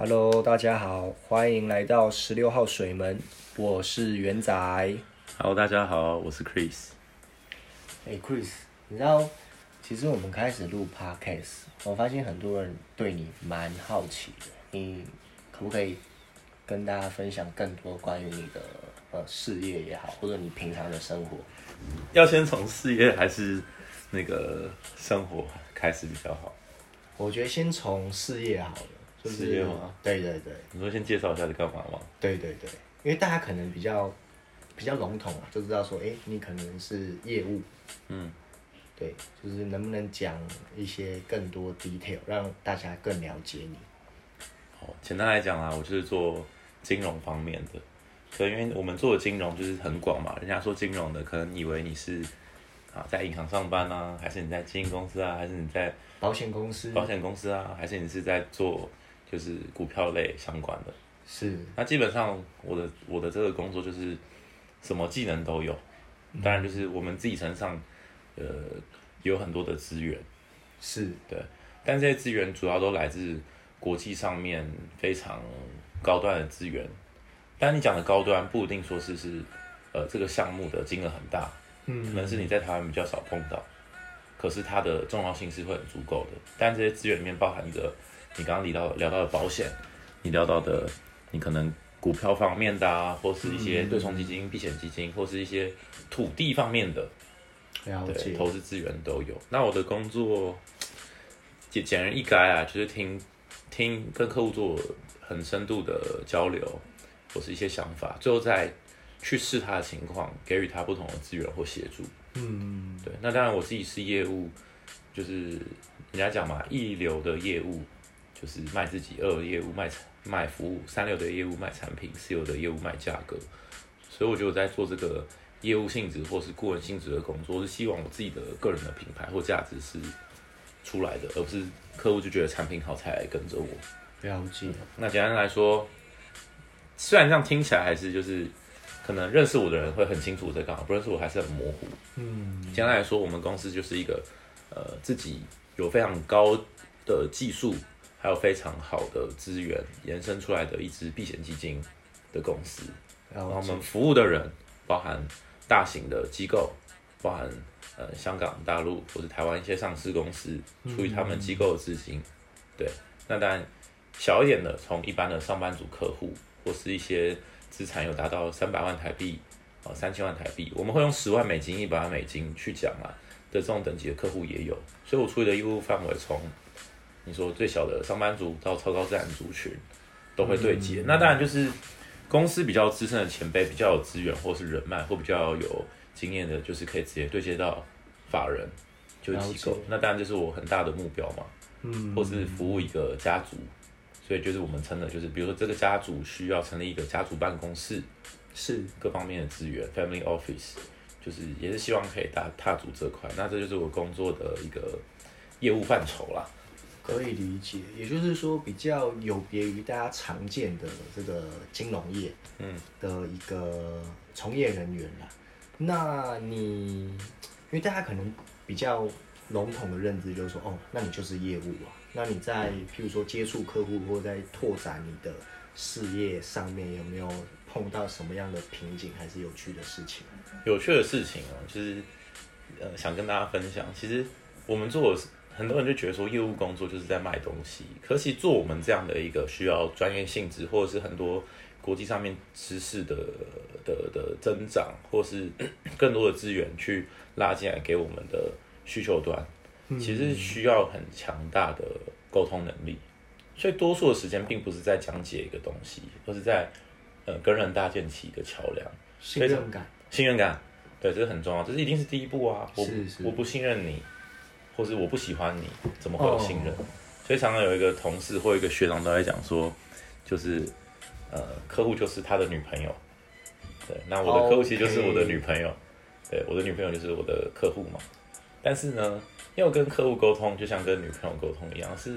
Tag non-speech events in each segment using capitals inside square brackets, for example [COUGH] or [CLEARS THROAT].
Hello，大家好，欢迎来到十六号水门，我是元仔。Hello，大家好，我是 Chris。哎、hey，Chris，你知道，其实我们开始录 Podcast，我发现很多人对你蛮好奇的，你可不可以跟大家分享更多关于你的呃事业也好，或者你平常的生活？要先从事业还是那个生活开始比较好？我觉得先从事业好了。就是、事业吗？对对对。你说先介绍一下你干嘛吗？对对对，因为大家可能比较比较笼统啊，就知道说，哎，你可能是业务。嗯。对，就是能不能讲一些更多 detail，让大家更了解你？好，简单来讲啊，我就是做金融方面的。可因为我们做的金融就是很广嘛，人家说金融的，可能以为你是啊在银行上班啊，还是你在基金公司啊，还是你在保险公司？保险公司啊，还是你是在做就是股票类相关的？是。那基本上我的我的这个工作就是什么技能都有，当然就是我们自己身上呃有很多的资源，是对，但这些资源主要都来自国际上面非常高端的资源。但你讲的高端不一定说是是，呃，这个项目的金额很大，嗯，可能是你在台湾比较少碰到，可是它的重要性是会很足够的。但这些资源里面包含着你刚刚提到聊到的保险，你聊到的你可能股票方面的啊，或是一些对冲基金、避险基金，或是一些土地方面的，了解，对，投资资源都有。那我的工作简简而易赅啊，就是听听跟客户做很深度的交流。或是一些想法，最后再去试他的情况，给予他不同的资源或协助。嗯，对。那当然，我自己是业务，就是人家讲嘛，一流的业务就是卖自己，二的业务卖卖服务，三流的业务卖产品，四流的业务卖价格。所以我觉得我在做这个业务性质或是顾问性质的工作，我是希望我自己的个人的品牌或价值是出来的，而不是客户就觉得产品好才来跟着我。了解。那简单来说。虽然这样听起来还是就是，可能认识我的人会很清楚我在干嘛，不认识我还是很模糊。嗯，简单来说，我们公司就是一个，呃，自己有非常高的技术，还有非常好的资源延伸出来的一支避险基金的公司。然后我们服务的人包含大型的机构，包含呃香港、大陆或者台湾一些上市公司，出于他们机构的资金。对，那当然小一点的，从一般的上班族客户。或是一些资产有达到三百万台币，啊，三千万台币，我们会用十万美金、一百万美金去讲啊的这种等级的客户也有，所以我处理的业务范围从你说最小的上班族到超高资产族群都会对接。嗯、那当然就是公司比较资深的前辈，比较有资源或是人脉或比较有经验的，就是可以直接对接到法人，就是机构。那当然就是我很大的目标嘛，嗯，或是服务一个家族。所以就是我们称的，就是比如说这个家族需要成立一个家族办公室，是各方面的资源，family office，就是也是希望可以踏踏足这块。那这就是我工作的一个业务范畴啦。可以理解，也就是说比较有别于大家常见的这个金融业，嗯，的一个从业人员啦。嗯、那你因为大家可能比较笼统的认知就是说，哦，那你就是业务啊。那你在譬如说接触客户或在拓展你的事业上面，有没有碰到什么样的瓶颈，还是有趣的事情？有趣的事情哦，就是呃想跟大家分享。其实我们做很多人就觉得说业务工作就是在卖东西，可是做我们这样的一个需要专业性质，或者是很多国际上面知识的的的增长，或是 [CLEARS THROAT] 更多的资源去拉进来给我们的需求端。其实需要很强大的沟通能力，所以多数的时间并不是在讲解一个东西，而是在呃跟人搭建起一个桥梁。信任感，信任感，对，这是很重要，这是一定是第一步啊。我我不信任你，或是我不喜欢你，怎么会有信任？哦、所以常常有一个同事或一个学长都在讲说，就是呃客户就是他的女朋友，对，那我的客户其实就是我的女朋友，对，我的女朋友就是我的客户嘛。但是呢，要跟客户沟通，就像跟女朋友沟通一样，是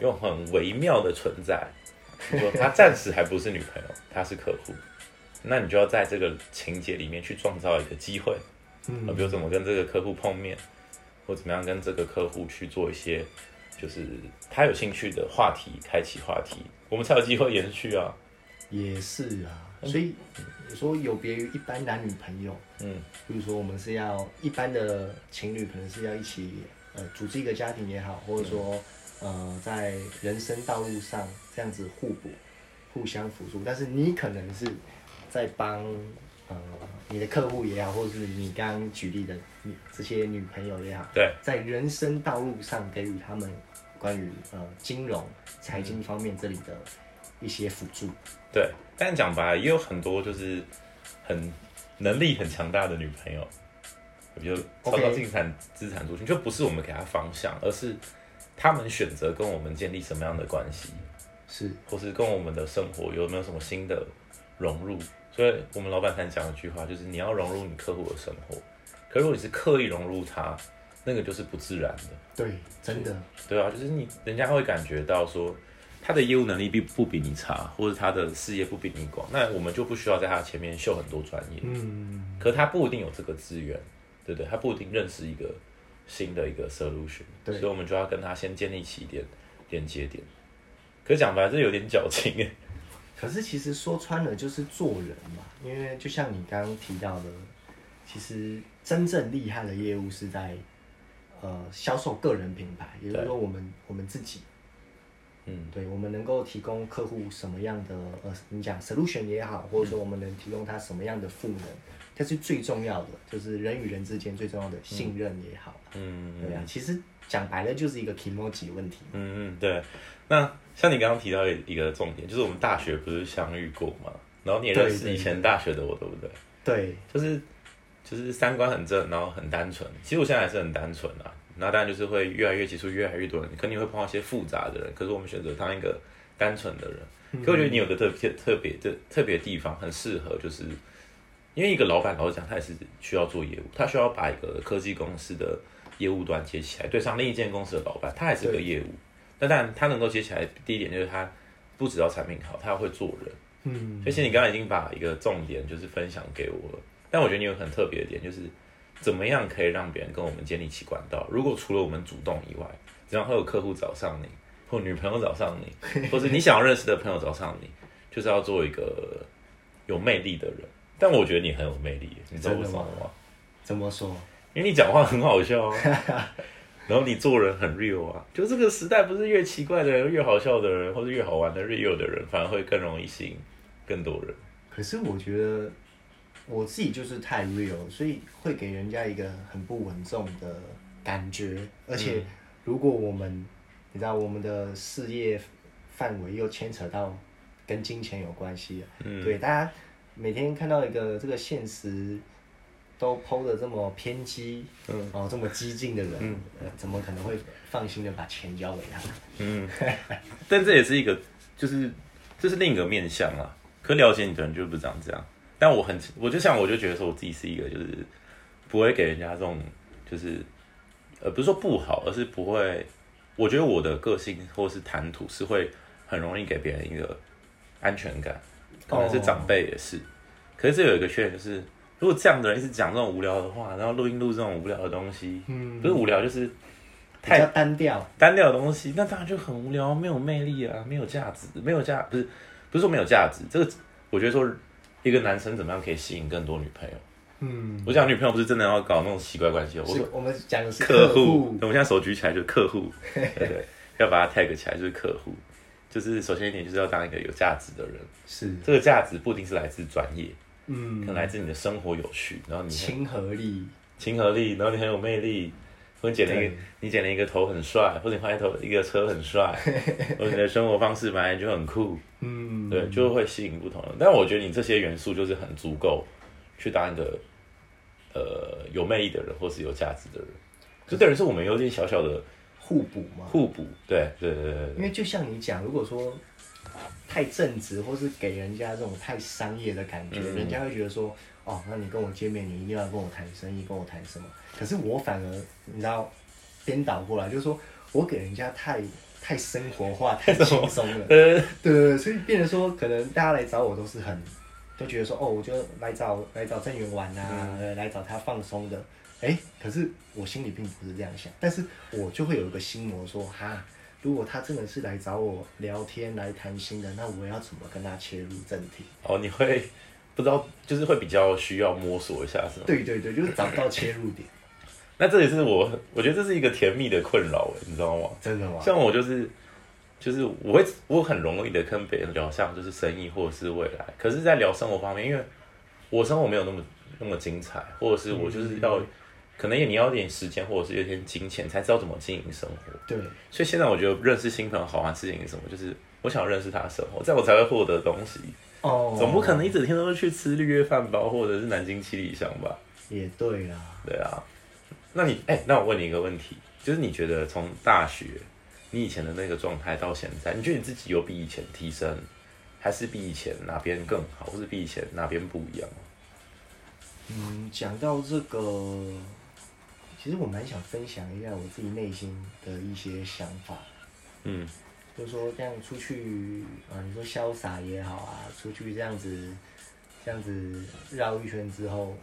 用很微妙的存在。说他暂时还不是女朋友，他是客户，那你就要在这个情节里面去创造一个机会，嗯，比如怎么跟这个客户碰面，或怎么样跟这个客户去做一些，就是他有兴趣的话题，开启话题，我们才有机会延续啊。也是啊，所以你说有别于一般男女朋友，嗯，比如说我们是要一般的情侣，可能是要一起呃组织一个家庭也好，或者说呃在人生道路上这样子互补、互相辅助，但是你可能是在帮呃你的客户也好，或者是你刚刚举例的你这些女朋友也好，对，在人生道路上给予他们关于呃金融、财经方面这里的一些辅助。对，但讲白，也有很多就是很能力很强大的女朋友，就超高资产资产族群，就不是我们给他方向，而是他们选择跟我们建立什么样的关系，是，或是跟我们的生活有没有什么新的融入。所以我们老板常讲一句话，就是你要融入你客户的生活，可如果你是刻意融入他，那个就是不自然的。对，真的。对啊，就是你人家会感觉到说。他的业务能力并不比你差，或者他的事业不比你广，那我们就不需要在他前面秀很多专业。嗯，可他不一定有这个资源，对不对？他不一定认识一个新的一个 solution，对，所以我们就要跟他先建立起一点连接点。可是讲白了，这有点矫情哎。可是其实说穿了就是做人嘛，因为就像你刚刚提到的，其实真正厉害的业务是在呃销售个人品牌，也就是说我们我们自己。嗯，对，我们能够提供客户什么样的呃，你讲 solution 也好，或者说我们能提供他什么样的赋能，这、嗯、是最重要的，就是人与人之间最重要的信任也好。嗯，对啊，其实讲白了就是一个 kimochi 问题。嗯嗯，对。那像你刚刚提到一个重点，就是我们大学不是相遇过嘛？然后你也认识以前大学的我，对不对？对，就是就是三观很正，然后很单纯。其实我现在还是很单纯啊。那当然就是会越来越接触越来越多人，可你会碰到一些复杂的人。可是我们选择当一个单纯的人。嗯、可我觉得你有个特别特别的特别的地方，很适合，就是因为一个老板老实讲，他也是需要做业务，他需要把一个科技公司的业务端接起来，对上另一间公司的老板，他还是个业务。那当然他能够接起来，第一点就是他不只要产品好，他要会做人。嗯，而且你刚刚已经把一个重点就是分享给我了，但我觉得你有很特别的点就是。怎么样可以让别人跟我们建立起管道？如果除了我们主动以外，只要会有客户找上你，或女朋友找上你，或是你想要认识的朋友找上你，就是要做一个有魅力的人。但我觉得你很有魅力，你知道为什么吗？怎么说？因为你讲话很好笑啊，[LAUGHS] 然后你做人很 real 啊。就这个时代，不是越奇怪的人、越好笑的人，或者越好玩的 real 的人，反而会更容易吸引更多人。可是我觉得。我自己就是太 real，所以会给人家一个很不稳重的感觉。而且，如果我们，嗯、你知道，我们的事业范围又牵扯到跟金钱有关系，嗯，对，大家每天看到一个这个现实都 PO 的这么偏激，嗯，然后这么激进的人，嗯，怎么可能会放心的把钱交给他？嗯，[LAUGHS] 但这也是一个，就是这是另一个面向啊。可了解你的人就不长这样。但我很，我就像我就觉得说，我自己是一个就是不会给人家这种就是呃，不是说不好，而是不会。我觉得我的个性或是谈吐是会很容易给别人一个安全感，可能是长辈也是。Oh. 可是这有一个缺点就是，如果这样的人一直讲这种无聊的话，然后录音录这种无聊的东西，嗯，不是无聊就是太单调单调的东西，那当然就很无聊，没有魅力啊，没有价值，没有价不是不是说没有价值，这个我觉得说。一个男生怎么样可以吸引更多女朋友？嗯，我讲女朋友不是真的要搞那种奇怪关系，我说我们讲的是客户。我现在手举起来就是客户，[LAUGHS] 对对，要把它 tag 起来就是客户。就是首先一点就是要当一个有价值的人，是这个价值不一定是来自专业，嗯，可能来自你的生活有趣，然后你亲和力，亲和力，然后你很有魅力，或者剪了一个你剪了一个头很帅，或者你换一头一个车很帅，[LAUGHS] 或者你的生活方式本来就很酷，嗯。对，就会吸引不同人。但我觉得你这些元素就是很足够，去当一个呃有魅力的人，或是有价值的人。就等于是我们有点小小的互补嘛。互补，对对对对。因为就像你讲，如果说太正直，或是给人家这种太商业的感觉，嗯、人家会觉得说，哦，那你跟我见面，你一定要跟我谈生意，跟我谈什么？可是我反而你知道颠倒过来，就是说我给人家太。太生活化，太轻松了。[LAUGHS] 对对对，所以变得说，可能大家来找我都是很，都觉得说，哦，我就来找来找郑源玩啊，嗯、来找他放松的。哎，可是我心里并不是这样想，但是我就会有一个心魔说，哈，如果他真的是来找我聊天来谈心的，那我要怎么跟他切入正题？哦，你会不知道，就是会比较需要摸索一下，是吗？对对对，就是找不到切入点。[COUGHS] 那这也是我，我觉得这是一个甜蜜的困扰，你知道吗？真的吗？像我就是，就是我会，我很容易的跟别人聊，像就是生意或者是未来。可是，在聊生活方面，因为我生活没有那么那么精彩，或者是我就是要。嗯可能也你要点时间，或者是有点金钱，才知道怎么经营生活。对，所以现在我觉得认识新朋友好玩的事情是什么？就是我想要认识他的生活，这样我才会获得东西。哦，总不可能一整天都是去吃绿叶饭包，或者是南京七里香吧？也对啦。对啊，那你哎、欸，那我问你一个问题，就是你觉得从大学你以前的那个状态到现在，你觉得你自己有比以前提升，还是比以前哪边更好，或是比以前哪边不一样？嗯，讲到这个。其实我蛮想分享一下我自己内心的一些想法，嗯，就是说这样出去啊，你说潇洒也好啊，出去这样子，这样子绕一圈之后，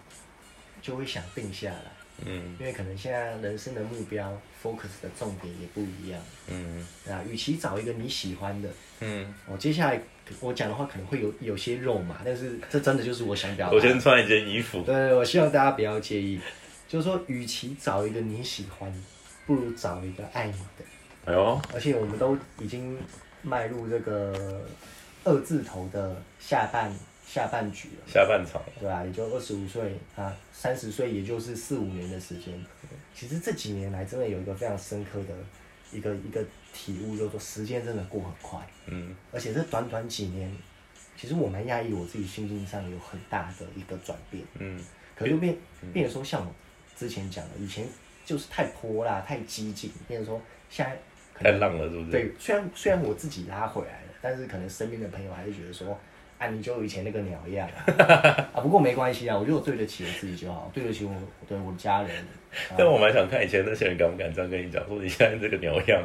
就会想定下来，嗯，因为可能现在人生的目标 focus 的重点也不一样，嗯，啊，与其找一个你喜欢的，嗯，我接下来我讲的话可能会有有些肉麻，但是这真的就是我想表达。我先穿一件衣服。对，我希望大家不要介意。就是说，与其找一个你喜欢，不如找一个爱你的。哎呦！而且我们都已经迈入这个二字头的下半下半局了，下半场，对吧？也就二十五岁啊，三十岁也就是四五年的时间。其实这几年来，真的有一个非常深刻的一个一个体悟，就是说时间真的过很快。嗯。而且这短短几年，其实我蛮讶异，我自己心境上有很大的一个转变。嗯。可是变变得说像我。之前讲的，以前就是太泼辣、太激进，变成说现在太浪了，是不是？对，虽然虽然我自己拉回来了，但是可能身边的朋友还是觉得说，啊，你就以前那个鸟样啊，[LAUGHS] 啊，不过没关系啊，我觉得我对得起我自己就好，对得起我对我的家人。但我蛮想看以前那些人敢不敢这样跟你讲，说你现在这个鸟样。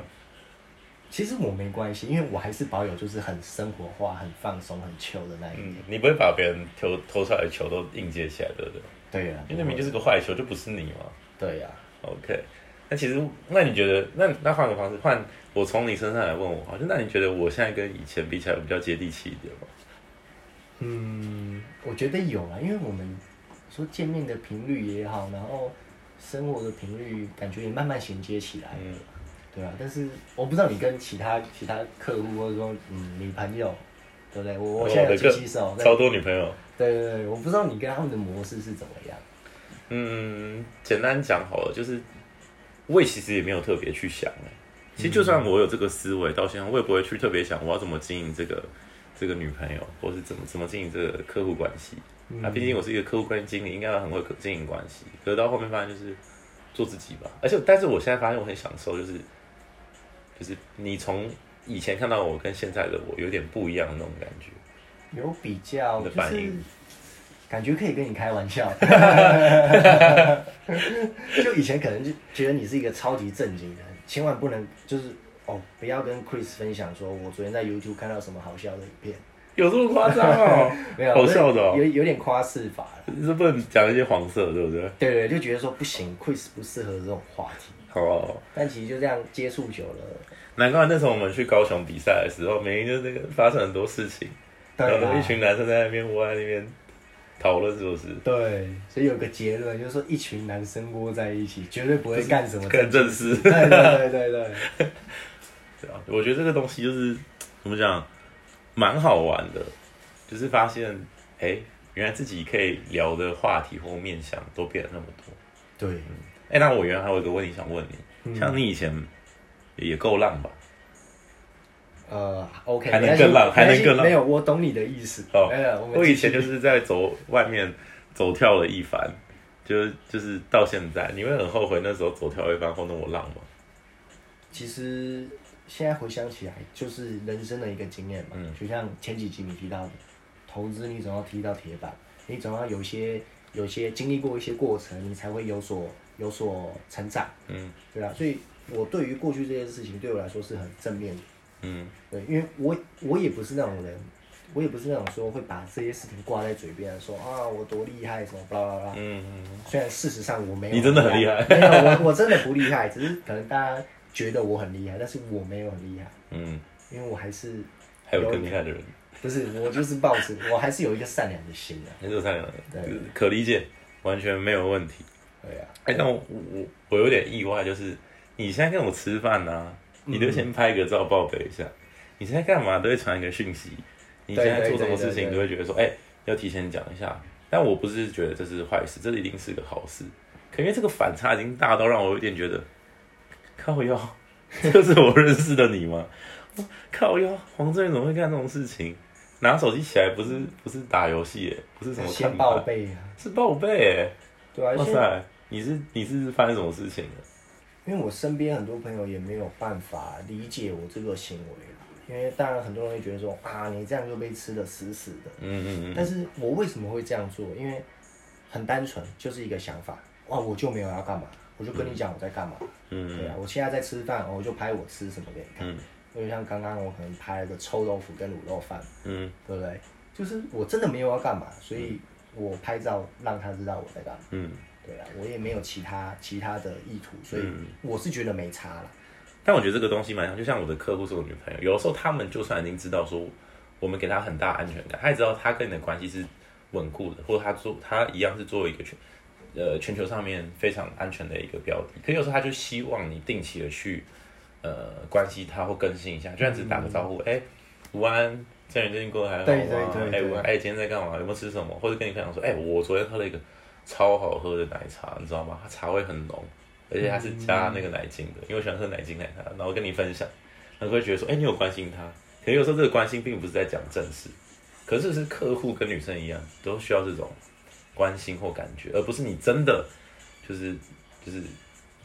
其实我没关系，因为我还是保有就是很生活化、很放松、很 chill 的那一面。嗯，你不会把别人投投出来的球都硬接起来，对不对？对呀、啊，因为那明明就是个坏球，就不是你嘛。对呀、啊。OK，那其实，那你觉得，那那换个方式，换我从你身上来问我，好，就那你觉得我现在跟以前比起来，比较接地气一点吗？嗯，我觉得有啊，因为我们说见面的频率也好，然后生活的频率感觉也慢慢衔接起来。嗯，对啊。但是我不知道你跟其他其他客户或者说嗯女朋友，对不对？我我现在有机器手，超多女朋友。对对对，我不知道你跟他们的模式是怎么样。嗯，简单讲好了，就是我也其实也没有特别去想。其实就算我有这个思维，到现在我也不会去特别想我要怎么经营这个这个女朋友，或是怎么怎么经营这个客户关系。那、嗯、毕竟我是一个客户关系经理，应该很会经营关系。可是到后面发现就是做自己吧。而且，但是我现在发现我很享受，就是就是你从以前看到我跟现在的我有点不一样的那种感觉。有比较的反应，感觉可以跟你开玩笑。[LAUGHS] 就以前可能就觉得你是一个超级正经的人，千万不能就是哦，不要跟 Chris 分享说，我昨天在 YouTube 看到什么好笑的影片。有这么夸张哦？[LAUGHS] 没有，好笑的哦。有有点夸饰法了。是不能讲一些黄色，对不对？对对，就觉得说不行，Chris 不适合这种话题。哦。但其实就这样接触久了，难怪那时候我们去高雄比赛的时候，每天就那个发生很多事情。然后一群男生在那边窝在那边讨论，是不是？对，所以有个结论，就是说一群男生窝在一起，绝对不会干什么更正式。对对对对对。[LAUGHS] 对啊，我觉得这个东西就是怎么讲，蛮好玩的，就是发现，哎、欸，原来自己可以聊的话题或面向都变得那么多。对，哎、欸，那我原来还有一个问题想问你，嗯、像你以前也够浪吧？呃，OK，还能更浪，还能更浪。没有，我懂你的意思。哦，我，我以前就是在走外面走跳了一番，就就是到现在，你会很后悔那时候走跳一番后那么浪吗？其实现在回想起来，就是人生的一个经验嘛。嗯。就像前几集你提到的，投资你总要踢到铁板，你总要有些有些经历过一些过程，你才会有所有所成长。嗯。对啊，所以我对于过去这件事情，对我来说是很正面的。嗯，对，因为我我也不是那种人，我也不是那种说会把这些事情挂在嘴边说啊我多厉害什么巴拉巴拉。嗯嗯。虽然事实上我没有。你真的很厉害。没有，我我真的不厉害，只是可能大家觉得我很厉害，但是我没有很厉害。嗯，因为我还是还有更厉害的人。[LAUGHS] 不是，我就是抱着，我还是有一个善良的心的、啊。还是有善良的，对，可理解，完全没有问题。对呀、啊。哎、欸，但我我我有点意外，就是你现在跟我吃饭呢、啊，你都先拍个照报备一下。嗯、你现在干嘛都会传一个讯息？你现在做什么事情都会觉得说，哎、欸，要提前讲一下。但我不是觉得这是坏事，这一定是个好事。可因为这个反差已经大到让我有点觉得，靠腰，[LAUGHS] 这是我认识的你吗？靠腰，黄正宇怎么会干这种事情？拿手机起来不是不是打游戏，不是什么先报备啊，是报备哎，对啊，哇塞，你是你是发生什么事情了？因为我身边很多朋友也没有办法理解我这个行为，因为当然很多人会觉得说啊，你这样就被吃的死死的，嗯嗯嗯，但是我为什么会这样做？因为很单纯，就是一个想法，哇，我就没有要干嘛，我就跟你讲我在干嘛，嗯，对啊，我现在在吃饭，我就拍我吃什么给你看。嗯。因为像刚刚我可能拍了个臭豆腐跟卤肉饭，嗯，对不对？就是我真的没有要干嘛，所以我拍照让他知道我在干嘛，嗯，对啊，我也没有其他其他的意图，所以我是觉得没差了。但我觉得这个东西蛮像，就像我的客户是我女朋友，有的时候他们就算已经知道说我们给他很大安全感，他也知道他跟你的关系是稳固的，或者他做他一样是作为一个全呃全球上面非常安全的一个标的，可有时候他就希望你定期的去。呃，关心他或更新一下，就算只打个招呼，哎、嗯，午、欸、安，家人最近过得还好吗？哎，午安，哎，今天在干嘛？有没有吃什么？或者跟你分享说，哎、欸，我昨天喝了一个超好喝的奶茶，你知道吗？它茶味很浓，而且它是加那个奶精的，嗯、因为我喜欢喝奶精奶茶，然后跟你分享，他会觉得说，哎、欸，你有关心他。可能有时候这个关心并不是在讲正事，可是是客户跟女生一样，都需要这种关心或感觉，而不是你真的就是就是。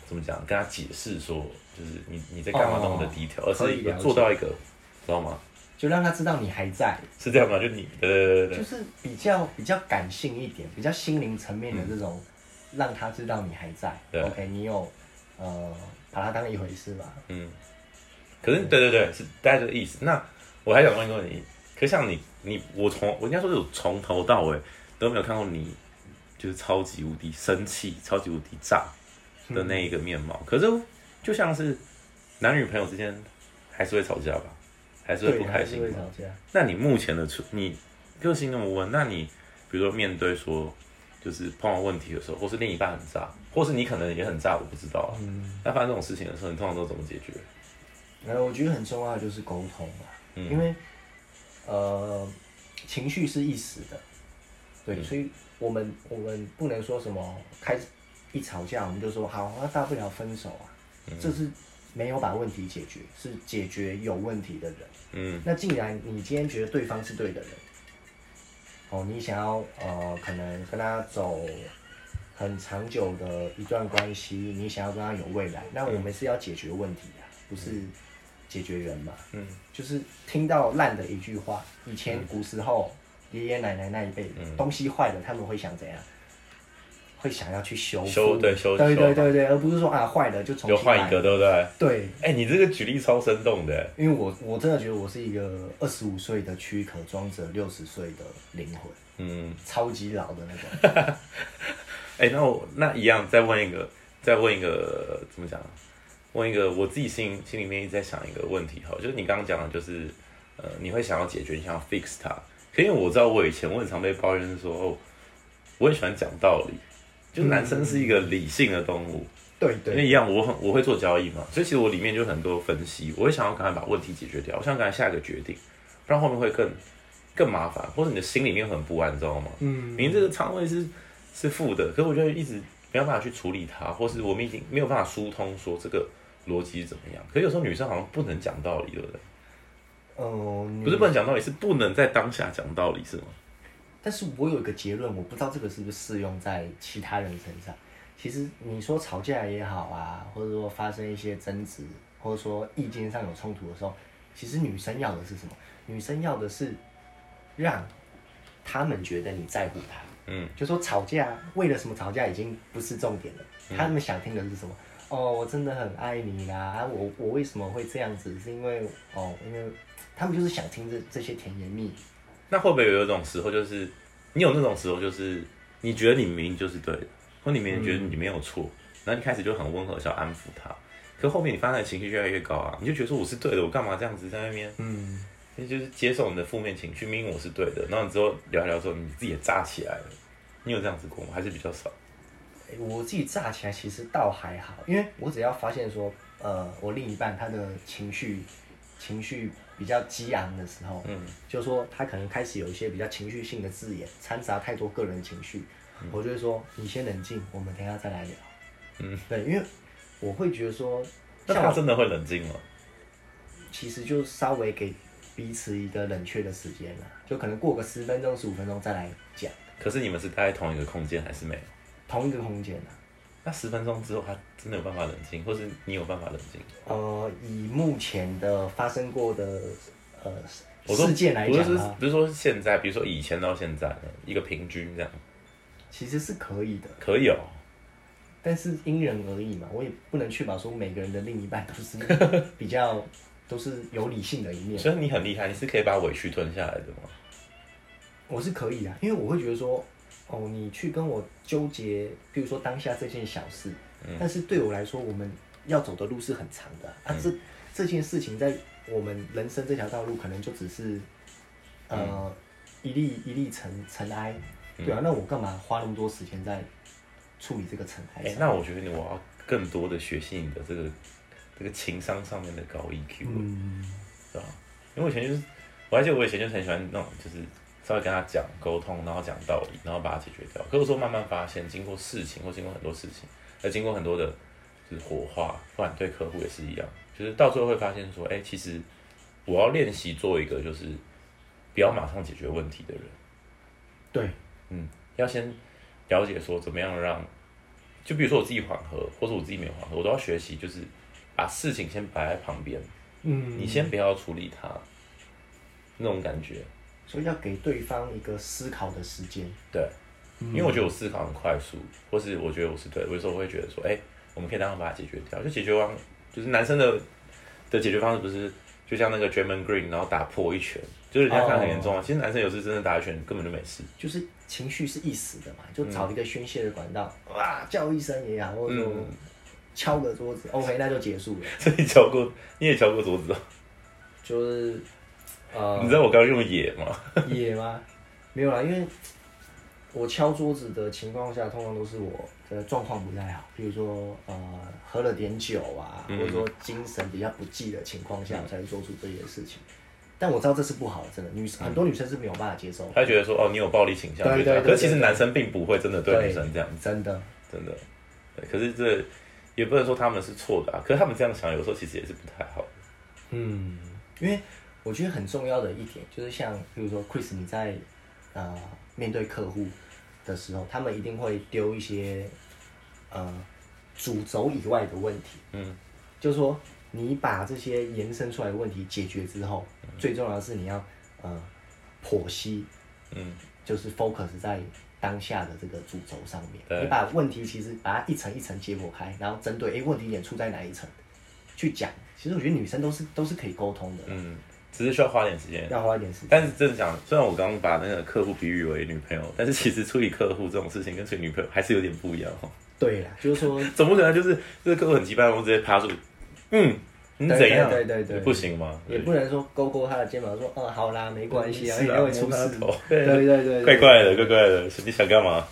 怎么讲？跟他解释说，就是你你在干嘛那么的低调，而是做到一个，知道吗？就让他知道你还在，是这样吗？就你，对对对对，就是比较比较感性一点，比较心灵层面的这种，让他知道你还在。对，OK，你有呃把他当一回事吧？嗯。可是，对对对，是大概这个意思。那我还想问一个问题，可像你你我从我应该说是从头到尾都没有看过你就是超级无敌生气，超级无敌炸。的那一个面貌，可是就像是男女朋友之间还是会吵架吧，还是会不开心。那你目前的处，你个性那么温，那你比如说面对说就是碰到问题的时候，或是另一半很炸，或是你可能也很炸，我不知道。嗯。那发生这种事情的时候，你通常都怎么解决？呃，我觉得很重要的就是沟通嘛，嗯、因为呃情绪是一时的，对，嗯、所以我们我们不能说什么开始。一吵架，我们就说好，那大不了分手啊。嗯、这是没有把问题解决，是解决有问题的人。嗯，那既然你今天觉得对方是对的人，哦，你想要呃，可能跟他走很长久的一段关系，你想要跟他有未来，那我们是要解决问题啊，不是解决人嘛。嗯，就是听到烂的一句话，以前古时候爷爷奶奶那一辈，嗯、东西坏了，他们会想怎样？会想要去修修对修对对对对，而不是说啊坏了就重新换一个，对不对？对，哎，你这个举例超生动的，因为我我真的觉得我是一个二十五岁的躯壳装着六十岁的灵魂，嗯，超级老的那种。[LAUGHS] 哎，那我那一样再问一个，再问一个怎么讲？问一个我自己心心里面一直在想一个问题哈，就是你刚刚讲的，就是呃，你会想要解决，你想要 fix 它。可因为我知道我以前我很常被抱怨是说，哦，我很喜欢讲道理。就男生是一个理性的动物，对对，因为一样，我很我会做交易嘛，所以其实我里面就很多分析，我会想要赶快把问题解决掉，我想赶快下一个决定，不然后面会更更麻烦，或者你的心里面很不安，你知道吗？嗯，明明这个仓位是是负的，可是我觉得一直没有办法去处理它，或是我们已经没有办法疏通说这个逻辑是怎么样。可是有时候女生好像不能讲道理，对不对？哦，不是不能讲道理，是不能在当下讲道理，是吗？但是我有一个结论，我不知道这个是不是适用在其他人身上。其实你说吵架也好啊，或者说发生一些争执，或者说意见上有冲突的时候，其实女生要的是什么？女生要的是让他们觉得你在乎她。嗯，就说吵架为了什么吵架已经不是重点了，他们想听的是什么？哦，我真的很爱你啦！啊，我我为什么会这样子？是因为哦，因为他们就是想听这这些甜言蜜语。那会不会有一种时候，就是你有那种时候，就是你觉得你明明就是对的，或你明明觉得你没有错，然后你开始就很温和想安抚他，可后面你发现情绪越来越高啊，你就觉得说我是对的，我干嘛这样子在那边？嗯，那就是接受你的负面情绪，明明我是对的，然后你之后聊一聊之后，你自己也炸起来了。你有这样子过吗？还是比较少？我自己炸起来其实倒还好，因为我只要发现说，呃，我另一半他的情绪情绪比较激昂的时候，嗯，就是说他可能开始有一些比较情绪性的字眼，掺杂太多个人情绪，嗯，我就会说你先冷静，我们等一下再来聊。嗯，对，因为我会觉得说，那他真的会冷静吗？其实就稍微给彼此一个冷却的时间了，就可能过个十分钟、十五分钟再来讲。可是你们是待在同一个空间还是没有？同一个空间啊。那十分钟之后，他真的有办法冷静，或是你有办法冷静？呃，以目前的发生过的呃事件来讲，不是不是说现在，比如说以前到现在一个平均这样，其实是可以的。可以哦，但是因人而异嘛，我也不能确保说每个人的另一半都是 [LAUGHS] 比较都是有理性的一面。所以你很厉害，你是可以把委屈吞下来的吗？我是可以啊，因为我会觉得说，哦，你去跟我纠结，比如说当下这件小事，嗯、但是对我来说，我们要走的路是很长的啊。这这件事情在我们人生这条道路，可能就只是，呃，嗯、一粒一粒尘尘埃，对啊。嗯、那我干嘛花那么多时间在处理这个尘埃？哎、欸，那我觉得你我要更多的学习你的这个这个情商上面的高 EQ，嗯，对吧？因为我以前就是，我还记得我以前就很喜欢那种就是。稍微跟他讲沟通，然后讲道理，然后把它解决掉。可是说慢慢发现，经过事情或经过很多事情，而经过很多的，就是火化，不然对客户也是一样，就是到最后会发现说，哎、欸，其实我要练习做一个就是不要马上解决问题的人。对，嗯，要先了解说怎么样让，就比如说我自己缓和，或者我自己没有缓和，我都要学习，就是把事情先摆在旁边，嗯，你先不要处理它，那种感觉。所以要给对方一个思考的时间。对，因为我觉得我思考很快速，或是我觉得我是对的，有时候我会觉得说，哎、欸，我们可以当场把它解决掉。就解决完，就是男生的的解决方式不是就像那个 Draymond Green，然后打破一拳，就是人家看很严重啊。哦、其实男生有时真的打一拳根本就没事。就是情绪是一时的嘛，就找一个宣泄的管道，嗯、哇，叫一声也好，或者说敲个桌子、嗯、，OK，那就结束了。[LAUGHS] 所以你敲过，你也敲过桌子哦？[LAUGHS] 就是。呃，你知道我刚刚用野吗？[LAUGHS] 野吗？没有啦，因为我敲桌子的情况下，通常都是我的状况不太好，比如说呃喝了点酒啊，嗯、或者说精神比较不济的情况下，才会做出这些事情。嗯、但我知道这是不好的，真的，女生很多女生是没有办法接受的。她觉得说哦，你有暴力倾向，对对，对对对。可是其实男生并不会真的对女生这样子，真的真的。对，可是这也不能说他们是错的啊，可是他们这样想，有时候其实也是不太好。嗯，因为。我觉得很重要的一点就是，像比如说 Chris，你在呃面对客户的时候，他们一定会丢一些呃主轴以外的问题。嗯，就是说你把这些延伸出来的问题解决之后，嗯、最重要的是你要呃剖析，嗯，就是 focus 在当下的这个主轴上面。你把问题其实把它一层一层解剖开，然后针对哎问题点出在哪一层去讲。其实我觉得女生都是都是可以沟通的。嗯。只是需要花点时间，要花一点时间。但是真的讲，虽然我刚刚把那个客户比喻为女朋友，[LAUGHS] 但是其实处理客户这种事情跟处理女朋友还是有点不一样哦。对啦，就是说，总不可能就是这个客户很急，办公直接趴住，嗯，你怎样？对对对，不行吗？也不能说勾勾他的肩膀说，哦，好啦，没关系啊，因为出事。[LAUGHS] 对对对，怪怪的，怪怪的，你想干嘛？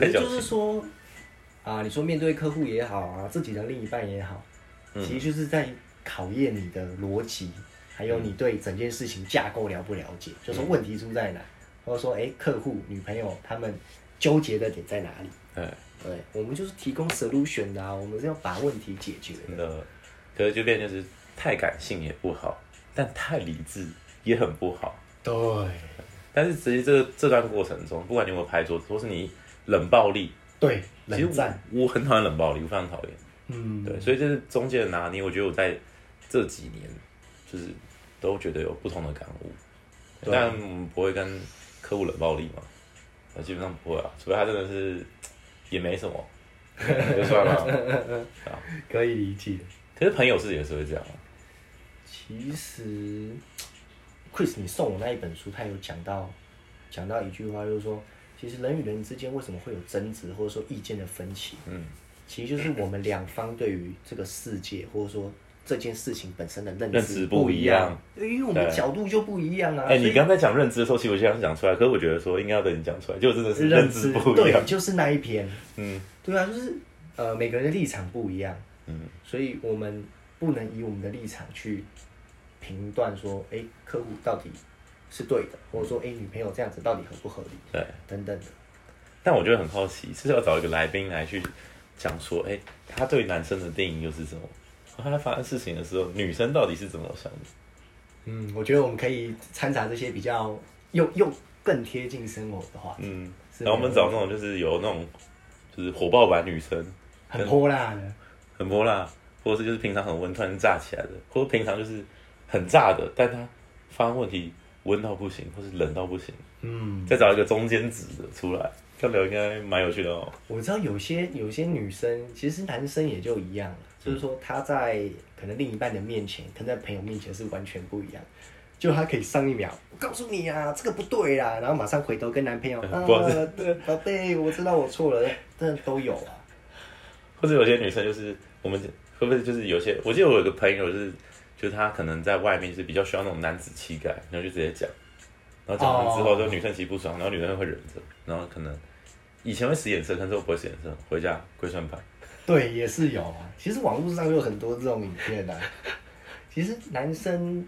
也就是说，啊，你说面对客户也好啊，自己的另一半也好，其实就是在考验你的逻辑。还有你对整件事情架构了不了解？嗯、就说问题出在哪，或者说哎，客户、女朋友他们纠结的点在哪里？对，对，我们就是提供 solution 的啊，我们是要把问题解决的。的，可是就变就是太感性也不好，但太理智也很不好。对，但是其实这这段过程中，不管你有没有拍桌子，或是你冷暴力，对，冷战，我很讨厌冷暴力，我非常讨厌。嗯，对，所以这是中间的拿捏，我觉得我在这几年就是。都觉得有不同的感悟，但我们不会跟客户冷暴力嘛？那基本上不会啊，除非他真的是也没什么，[LAUGHS] 就算了。[LAUGHS] 可以理解。可是朋友是也是会这样。其实，Chris，你送我那一本书，他有讲到讲到一句话，就是说，其实人与人之间为什么会有争执，或者说意见的分歧？嗯，其实就是我们两方对于这个世界或者说这件事情本身的认知不一样，因为我们角度就不一样啊。哎，你刚才讲认知的时候，其实我就想讲出来，可是我觉得说应该要等你讲出来，就真的是认知不一样，对，就是那一篇，嗯，对啊，就是呃每个人的立场不一样，嗯，所以我们不能以我们的立场去评断说，哎，客户到底是对的，或者说，哎，女朋友这样子到底合不合理，对，等等的。但我觉得很好奇，是要找一个来宾来去讲说，哎，他对男生的定义又是什么？他在发生事情的时候，女生到底是怎么想的？嗯，我觉得我们可以掺杂这些比较又又更贴近生活的话题。嗯，然后我们找那种就是有那种就是火爆版女生，很泼辣的，很泼辣，或者是就是平常很温，突然炸起来的，或者平常就是很炸的，但她发生问题温到不行，或是冷到不行。嗯，再找一个中间值的出来。这聊应该蛮有趣的哦。我知道有些有些女生，其实男生也就一样了，嗯、就是说他在可能另一半的面前，跟在朋友面前是完全不一样。就他可以上一秒，我告诉你啊，这个不对啦，然后马上回头跟男朋友，[LAUGHS] 嗯、啊，对，宝贝，我知道我错了，真的都有啊。或者有些女生就是我们会不会就是有些，我记得我有个朋友就是，就是他可能在外面是比较需要那种男子气概，然后就直接讲，然后讲完之后，就女生其实不爽，然后女生会忍着，然后可能。以前会使眼色，但是我不会使眼色。回家归算盘。对，也是有啊。其实网络上有很多这种影片的、啊。其实男生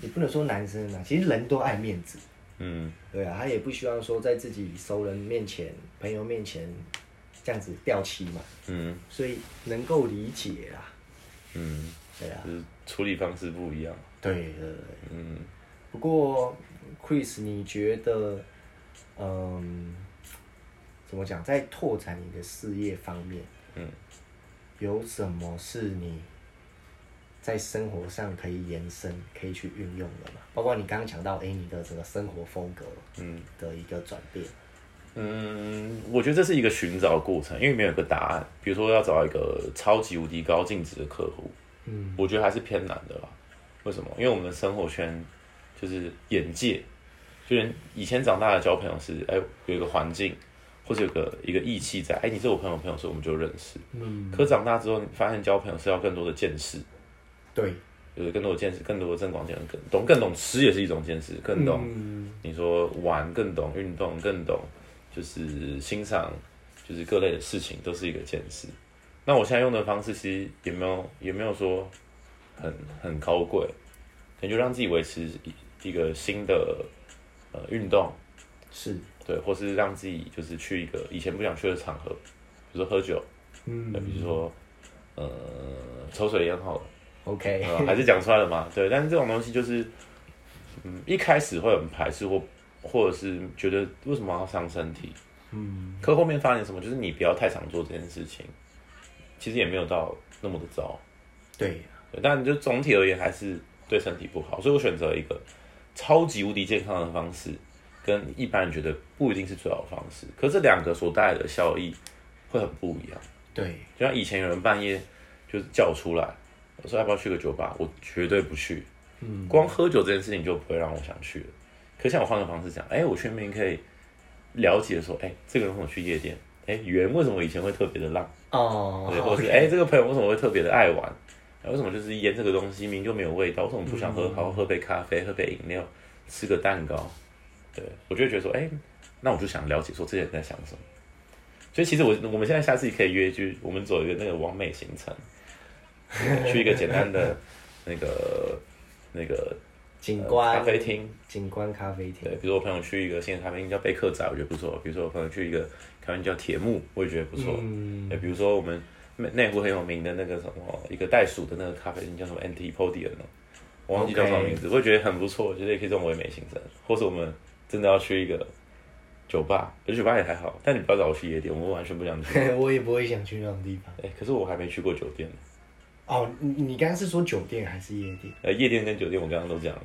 也不能说男生啊，其实人都爱面子。嗯。对啊，他也不希望说在自己熟人面前、朋友面前这样子掉漆嘛。嗯。所以能够理解啦。嗯。对啊。就是处理方式不一样。对对对。嗯。不过，Chris，你觉得，嗯？怎么讲？在拓展你的事业方面，嗯，有什么是你在生活上可以延伸、可以去运用的吗？包括你刚刚讲到，哎，你的整个生活风格，嗯，的一个转变。嗯，我觉得这是一个寻找的过程，因为没有一个答案。比如说要找一个超级无敌高净值的客户，嗯，我觉得还是偏难的啦。为什么？因为我们的生活圈就是眼界，就是以前长大的交朋友是，哎，有一个环境。或者有个一个义气在，哎、欸，你是我朋友朋友，所以我们就认识。嗯。可长大之后，你发现交朋友是要更多的见识。对。就是更多的见识，更多的增广见闻，更懂，更懂吃也是一种见识，更懂。嗯、你说玩，更懂运动，更懂，就是欣赏，就是各类的事情，都是一个见识。那我现在用的方式，其实也没有也没有说很很高贵，可能就让自己维持一个新的呃运动。是。对，或是让自己就是去一个以前不想去的场合，比如说喝酒，嗯，比如说呃抽水烟好了，OK，还是讲出来了嘛？对，但是这种东西就是，嗯，一开始会很排斥或或者是觉得为什么要伤身体，嗯，可后面发现什么，就是你不要太常做这件事情，其实也没有到那么的糟，对，对，但就总体而言还是对身体不好，所以我选择一个超级无敌健康的方式。跟一般人觉得不一定是最好的方式，可是这两个所带来的效益会很不一样。对，就像以前有人半夜就是叫出来，我说要不要去个酒吧，我绝对不去。嗯，光喝酒这件事情就不会让我想去了。可是像我换个方式讲，哎、欸，我全面可以了解说，哎、欸，这个人为什么去夜店？哎、欸，圆为什么以前会特别的浪？哦，对，或者是哎这个朋友为什么会特别的爱玩？为什么就是烟这个东西明明就没有味道？为什么不想喝？好好喝杯咖啡，喝杯饮料，吃个蛋糕？对，我就会觉得说，哎、欸，那我就想了解说这些人在想什么。所以其实我我们现在下次可以约，就我们走一个那个完美行程，去一个简单的 [LAUGHS] 那个那个景观咖啡厅，景观咖啡厅。对，比如说我朋友去一个新的咖啡厅叫贝克仔，我觉得不错。比如说我朋友去一个咖啡厅叫铁木，我也觉得不错。嗯。比如说我们内内湖很有名的那个什么一个袋鼠的那个咖啡厅叫什么 Antipodium 呢？我忘记叫什么名字.我也觉得很不错，觉得也可以这种唯美行程，或是我们。真的要去一个酒吧，可是酒吧也还好，但你不要找我去夜店，我完全不想去。[LAUGHS] 我也不会想去那种地方。哎、欸，可是我还没去过酒店。哦，你你刚刚是说酒店还是夜店？呃，夜店跟酒店我刚刚都讲了。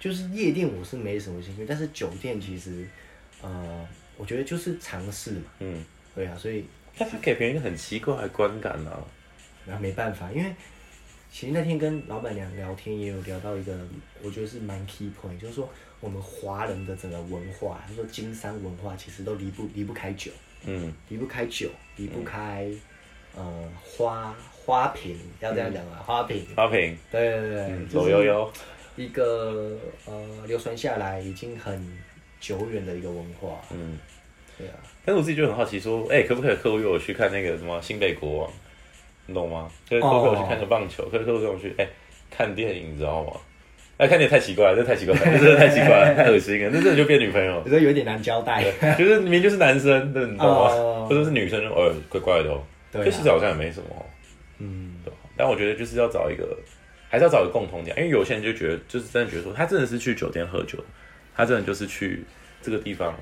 就是夜店我是没什么兴趣，但是酒店其实，呃，我觉得就是尝试嘛。嗯，对啊，所以。但它给别人一个很奇怪的观感啊。那没办法，因为其实那天跟老板娘聊天也有聊到一个，我觉得是蛮 key point，就是说。我们华人的整个文化，就是说金山文化，其实都离不离不开酒，嗯，离不开酒，离不开呃花花瓶，要这样讲啊，花瓶，花瓶，对对对，走悠悠，一个呃流传下来已经很久远的一个文化，嗯，对啊。但是我自己就很好奇，说，哎，可不可以客户约我去看那个什么新北国王，你懂吗？可以客户约我去看个棒球，可以客户约我去，哎，看电影，你知道吗？哎，看电影太奇怪了，这太奇怪了，[LAUGHS] 这真的太奇怪了，太恶心了，那这就变女朋友，觉得有点难交代，就是明明就是男生，你知道吗？或者是女生，呃，怪怪的哦。对，其实好像也没什么，嗯，对。但我觉得就是要找一个，还是要找一个共同点，因为有些人就觉得，就是真的觉得说，他真的是去酒店喝酒，他真的就是去这个地方。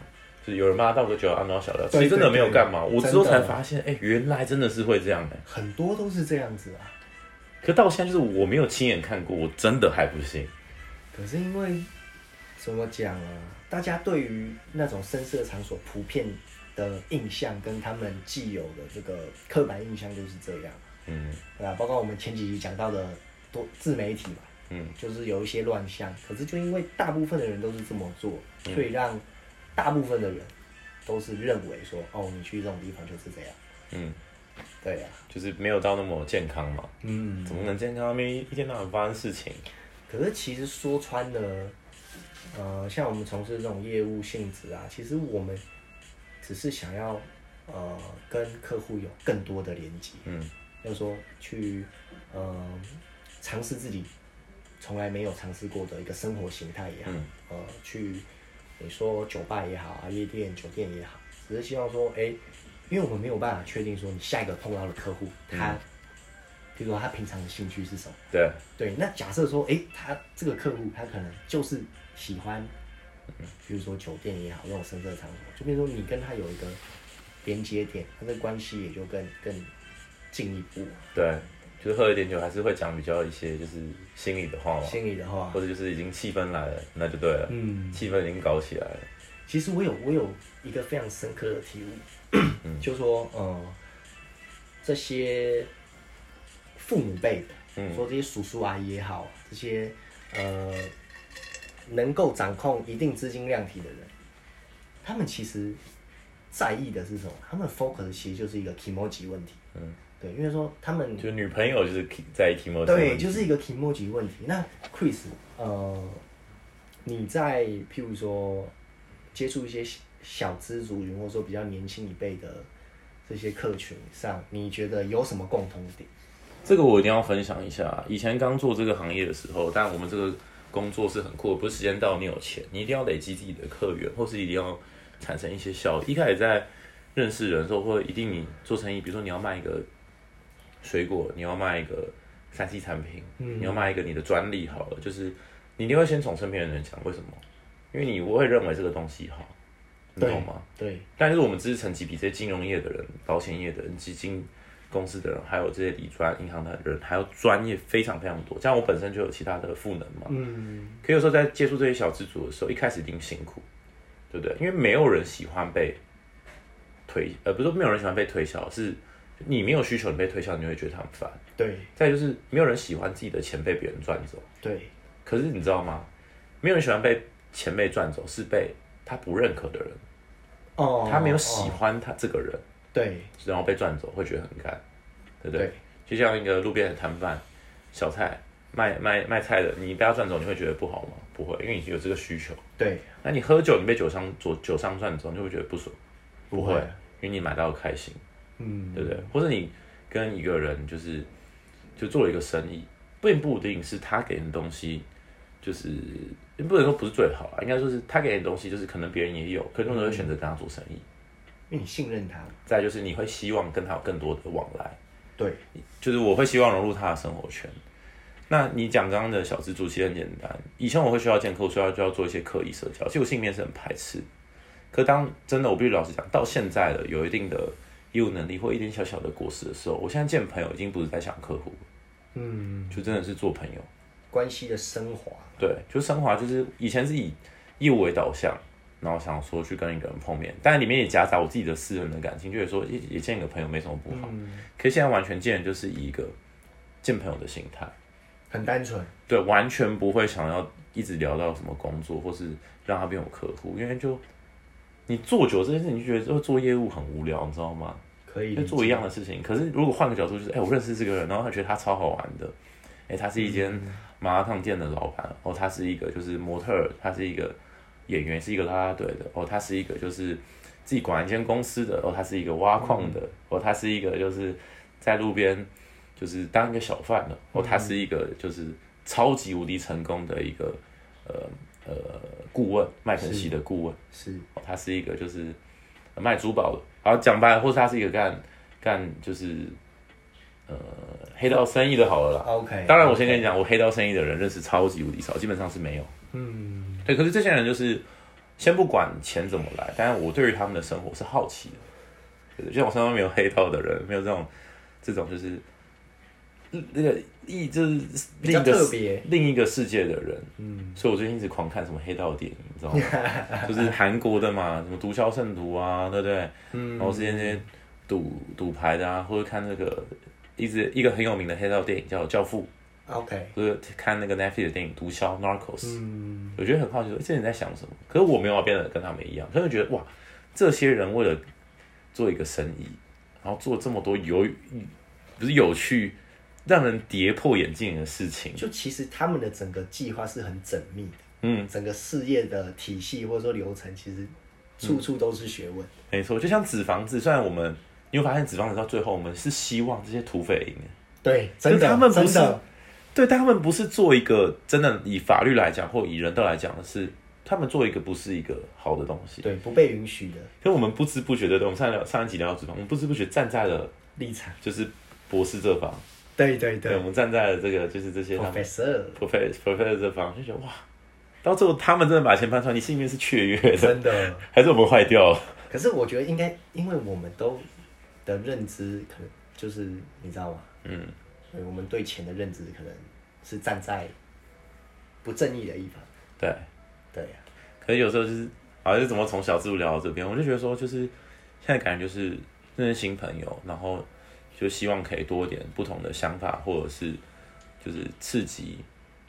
就是有人骂他到个酒安然后小的，其实真的没有干嘛。我之后才发现，哎、欸，原来真的是会这样的，很多都是这样子啊。可到现在就是我没有亲眼看过，我真的还不信。可是因为怎么讲啊？大家对于那种深色场所普遍的印象，跟他们既有的这个刻板印象就是这样。嗯，对啊，包括我们前几集讲到的多自媒体嘛，嗯，就是有一些乱象。可是就因为大部分的人都是这么做，所以让。大部分的人都是认为说，哦，你去这种地方就是这样。嗯，对呀、啊，就是没有到那么健康嘛。嗯，怎么能健康？没一天到晚发生事情。可是其实说穿了，呃，像我们从事这种业务性质啊，其实我们只是想要呃跟客户有更多的连接。嗯，要说去呃尝试自己从来没有尝试过的一个生活形态也好，嗯、呃去。你说酒吧也好啊，夜店、酒店也好，只是希望说，哎、欸，因为我们没有办法确定说你下一个碰到的客户，他，比如说他平常的兴趣是什么？对对。那假设说，哎、欸，他这个客户他可能就是喜欢，比如说酒店也好，那种深色场所，就比如说你跟他有一个连接点，他的关系也就更更进一步。对。就是喝一点酒，还是会讲比较一些就是心里的话嘛，心里的话，或者就是已经气氛来了，那就对了，嗯，气氛已经搞起来了。其实我有我有一个非常深刻的体悟，嗯、就说呃这些父母辈的，嗯，说这些叔叔阿姨也好，这些呃能够掌控一定资金量体的人，他们其实在意的是什么？他们 focus 其实就是一个 kimoji 问题，嗯。对，因为说他们就女朋友就是在 kimoji，对，就是一个 kimoji 问题。那 Chris，呃，你在譬如说接触一些小资族群，或者说比较年轻一辈的这些客群上，你觉得有什么共同点？这个我一定要分享一下。以前刚做这个行业的时候，但我们这个工作是很酷，不是时间到你有钱，你一定要累积自己的客源，或是一定要产生一些效益。一开始在认识人的时候，或者一定你做生意，比如说你要卖一个。水果，你要卖一个三 C 产品，嗯、你要卖一个你的专利好了，就是你一定会先从身边的人讲，为什么？因为你不会认为这个东西好，你懂吗？对。但是我们知识层级比这些金融业的人、保险业的人、基金公司的人，还有这些理专、银行的人，还有专业非常非常多。像我本身就有其他的赋能嘛，嗯。可以说在接触这些小资族的时候，一开始一定辛苦，对不对？因为没有人喜欢被推，呃，不是说没有人喜欢被推销，是。你没有需求，你被推销，你会觉得他很烦。对。再就是，没有人喜欢自己的钱被别人赚走。对。可是你知道吗？没有人喜欢被钱被赚走，是被他不认可的人。哦。他没有喜欢他这个人。对。然后被赚走，会觉得很干，对不对？对。就像一个路边的摊贩，小菜卖卖卖菜的，你被他赚走，你会觉得不好吗？不会，因为你有这个需求。对。那你喝酒，你被酒商做酒商赚走，你就会觉得不爽。不会，因为你买到开心。嗯，对不对？或者你跟一个人就是就做了一个生意，并不一定是他给你的东西，就是不能说不是最好啊，应该说是他给你的东西，就是可能别人也有，可能会选择跟他做生意，因为你信任他。再就是你会希望跟他有更多的往来，对，就是我会希望融入他的生活圈。那你讲刚刚的小资主其实很简单，以前我会需要见客户，需要就要做一些刻意社交，其实我心里面是很排斥。可当真的我必须老实讲，到现在了，有一定的。业务能力或一点小小的过失的时候，我现在见朋友已经不是在想客户，嗯，就真的是做朋友，关系的升华。对，就升华，就是以前是以业务为导向，然后想说去跟一个人碰面，但里面也夹杂我自己的私人的感情，就是说也也见一个朋友没什么不好。嗯，可是现在完全见的就是以一个见朋友的心态，很单纯，对，完全不会想要一直聊到什么工作，或是让他变有客户，因为就。你做久这件事，你就觉得做做业务很无聊，你知道吗？可以就做一样的事情。可是如果换个角度，就是哎、欸，我认识这个人，然后他觉得他超好玩的，哎、欸，他是一间麻辣烫店的老板，哦，他是一个就是模特儿，他是一个演员，是一个啦啦队的，哦，他是一个就是自己管一间公司的，哦，他是一个挖矿的，哦，他是一个就是在路边就是当一个小贩的，哦，他是一个就是超级无敌成功的一个呃。呃，顾问麦肯锡的顾问是，他是一个就是卖珠宝的，然后讲白了，或是他是一个干干就是呃黑道生意的，好了啦。OK，当然我先跟你讲.我黑道生意的人认识超级无敌少，基本上是没有。嗯，对，可是这些人就是先不管钱怎么来，但是我对于他们的生活是好奇的，就像我身边没有黑道的人，没有这种这种就是。那个一就是另一个另一个世界的人，嗯，所以我最近一直狂看什么黑道电影，你知道吗？就是韩国的嘛，什么毒枭圣徒啊，对不对？嗯，然后之前那些赌赌牌的啊，或者看那个一直一个很有名的黑道电影叫《教父》，OK，就是看那个 Netflix 的电影《毒枭》（Narcos），嗯，我觉得很好奇，说这人在想什么？可是我没有要变得跟他们一样，所以觉得哇，这些人为了做一个生意，然后做这么多有不是有趣。让人跌破眼镜的事情，就其实他们的整个计划是很缜密的，嗯，整个事业的体系或者说流程，其实处处都是学问。嗯、没错，就像纸房子，虽然我们你会发现纸房子到最后，我们是希望这些土匪赢，对，真的，他们不是，对，但他们不是做一个真的以法律来讲或以人道来讲的是，他们做一个不是一个好的东西，对，不被允许的。因为我们不知不觉的，我们上聊上一集聊到纸房，我们不知不觉站在了立场，就是博士这方。对对对，对，我们站在了这个就是这些 professor，professor professor 这方就觉得哇，到最后他们真的把钱翻出来，你心里面是雀跃的，真的，还是我们坏掉了？可是我觉得应该，因为我们都的认知可能就是你知道吗？嗯，我们对钱的认知可能是站在不正义的一方。对，对呀、啊。可是有时候就是，好像是怎么从小之路聊到这边，我就觉得说，就是现在感觉就是认识新朋友，然后。就希望可以多一点不同的想法，或者是就是刺激，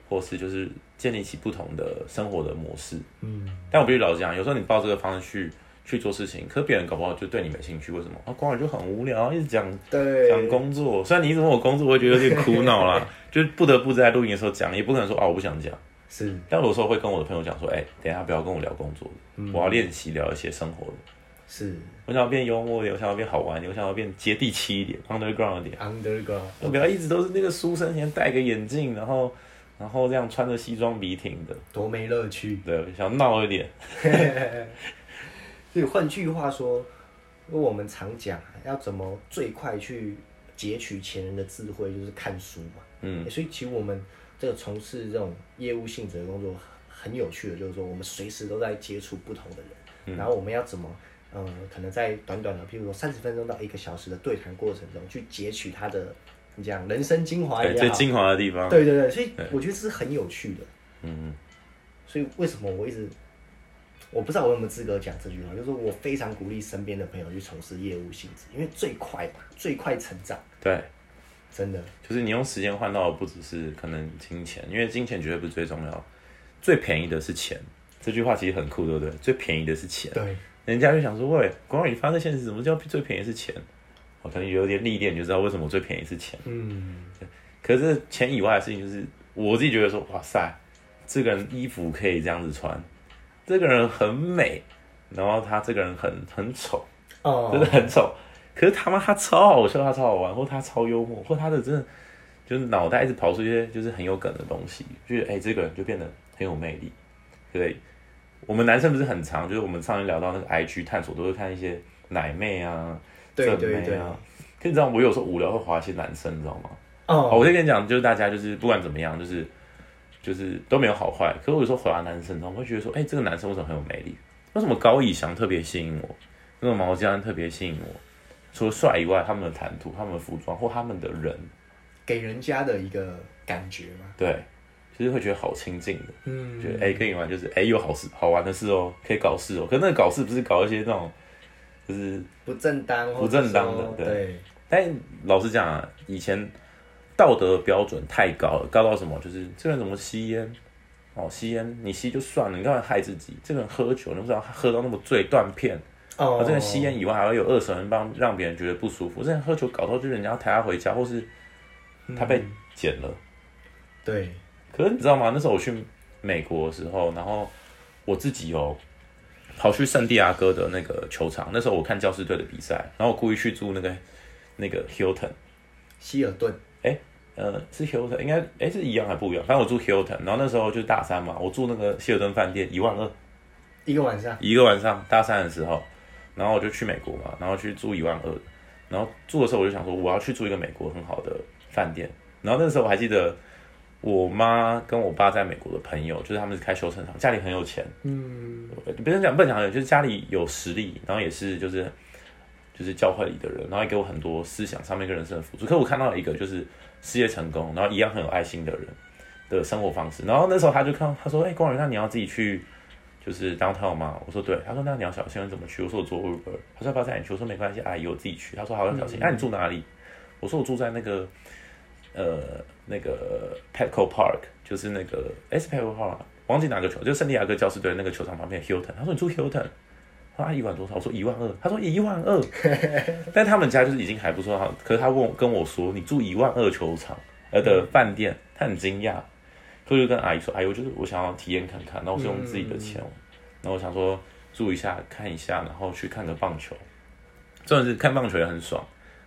或是就是建立起不同的生活的模式。嗯，但我必须老实讲，有时候你抱这个方式去去做事情，可是别人搞不好就对你没兴趣。为什么？啊，光然就很无聊，一直讲讲工作。虽然你一直问我工作，我会觉得有点苦恼啦，[LAUGHS] 就不得不在录音的时候讲，也不可能说啊我不想讲。是，但有时候会跟我的朋友讲说，哎、欸，等一下不要跟我聊工作，嗯、我要练习聊一些生活的。是，我想要变幽默一点，我想要变好玩一点，我想要变接地气一点，underground 一点。underground，我不要一直都是那个书生，先戴个眼镜，然后，然后这样穿着西装笔挺的，多没乐趣。对，想闹一点。[LAUGHS] 所以换句话说，因为我们常讲要怎么最快去截取前人的智慧，就是看书嘛。嗯。所以其实我们这个从事这种业务性质的工作，很有趣的，就是说我们随时都在接触不同的人，嗯、然后我们要怎么？嗯，可能在短短的，譬如说三十分钟到一个小时的对谈过程中，去截取他的，你讲人生精华，最精华的地方。对对对，所以我觉得这是很有趣的。嗯，所以为什么我一直，我不知道我有没有资格讲这句话，就是说我非常鼓励身边的朋友去从事业务性质，因为最快嘛，最快成长。对，真的，就是你用时间换到的不只是可能金钱，因为金钱绝对不是最重要，最便宜的是钱。这句话其实很酷，对不对？最便宜的是钱。对。人家就想说，喂，光宇发这现实，怎么叫最便宜是钱？我可能有点历练，就知道为什么最便宜是钱。嗯，可是钱以外的事情，就是我自己觉得说，哇塞，这个人衣服可以这样子穿，这个人很美，然后他这个人很很丑，哦，真的很丑。可是他妈他超好笑，他超好玩，或他超幽默，或他的真的就是脑袋一直跑出一些就是很有梗的东西，就觉得哎，这个人就变得很有魅力，对不对？我们男生不是很常，就是我们上次聊到那个 IG 探索，都会看一些奶妹啊、正妹啊。可你知道，我有时候无聊会滑一些男生，你知道吗？哦。我先跟你讲，就是大家就是不管怎么样，就是就是都没有好坏。可是我有时候回答男生，我会觉得说，哎、欸，这个男生为什么很有魅力？为什么高以翔特别吸引我？那个毛家特别吸引我？除了帅以外，他们的谈吐、他们的服装或他们的人，给人家的一个感觉吗。对。就是会觉得好亲近的，嗯，觉得哎、欸，跟你玩就是哎、欸，有好事、好玩的事哦，可以搞事哦。可是那个搞事不是搞一些那种，就是不正当、不正当的，对。对，但老实讲啊，以前道德标准太高了，高到什么？就是这个人怎么吸烟？哦，吸烟你吸就算了，你干嘛害自己？这个人喝酒，你不知道喝到那么醉断片，哦，这个吸烟以外，还会有二手烟帮让别人觉得不舒服。这样喝酒搞到就是人家要抬他回家，或是他被捡了。对。可是你知道吗？那时候我去美国的时候，然后我自己哦，跑去圣地亚哥的那个球场。那时候我看教师队的比赛，然后我故意去住那个那个 Hilton 希尔顿。哎，呃，是 Hilton，应该哎是一样还不一样？反正我住 Hilton，然后那时候就是大三嘛，我住那个希尔顿饭店一万二一个晚上，一个晚上大三的时候，然后我就去美国嘛，然后去住一万二，然后住的时候我就想说我要去住一个美国很好的饭店，然后那时候我还记得。我妈跟我爸在美国的朋友，就是他们是开修车厂，家里很有钱。嗯，别人讲不讲，就是家里有实力，然后也是就是就是教会里的人，然后也给我很多思想上面跟人生的辅助。可是我看到了一个就是事业成功，然后一样很有爱心的人的生活方式。然后那时候他就看，他说：“哎、欸，光宇，那你要自己去就是 downtown 吗？”我说：“对。”他说：“那你要小心，怎么去？”我说：“我坐 Uber。”他说：“要不要带你去？”我说：“没关系，阿姨，我自己去。”他说：“好，要小心。”那、你住哪里？我说：“我住在那个。”呃，那个 Petco Park 就是那个 S Petco Park，忘记哪个球，就圣地亚哥教士队那个球场旁边 Hilton。他说你住 Hilton，他说一万多少？我说一万二。他说一万二，[LAUGHS] 但他们家就是已经还不错哈。可是他问跟我说，你住一万二球场呃的饭店，他很惊讶。所以就跟阿姨说，阿姨，我就是我想要体验看看，然后我是用自己的钱，嗯、然后我想说住一下看一下，然后去看个棒球，真的是看棒球也很爽。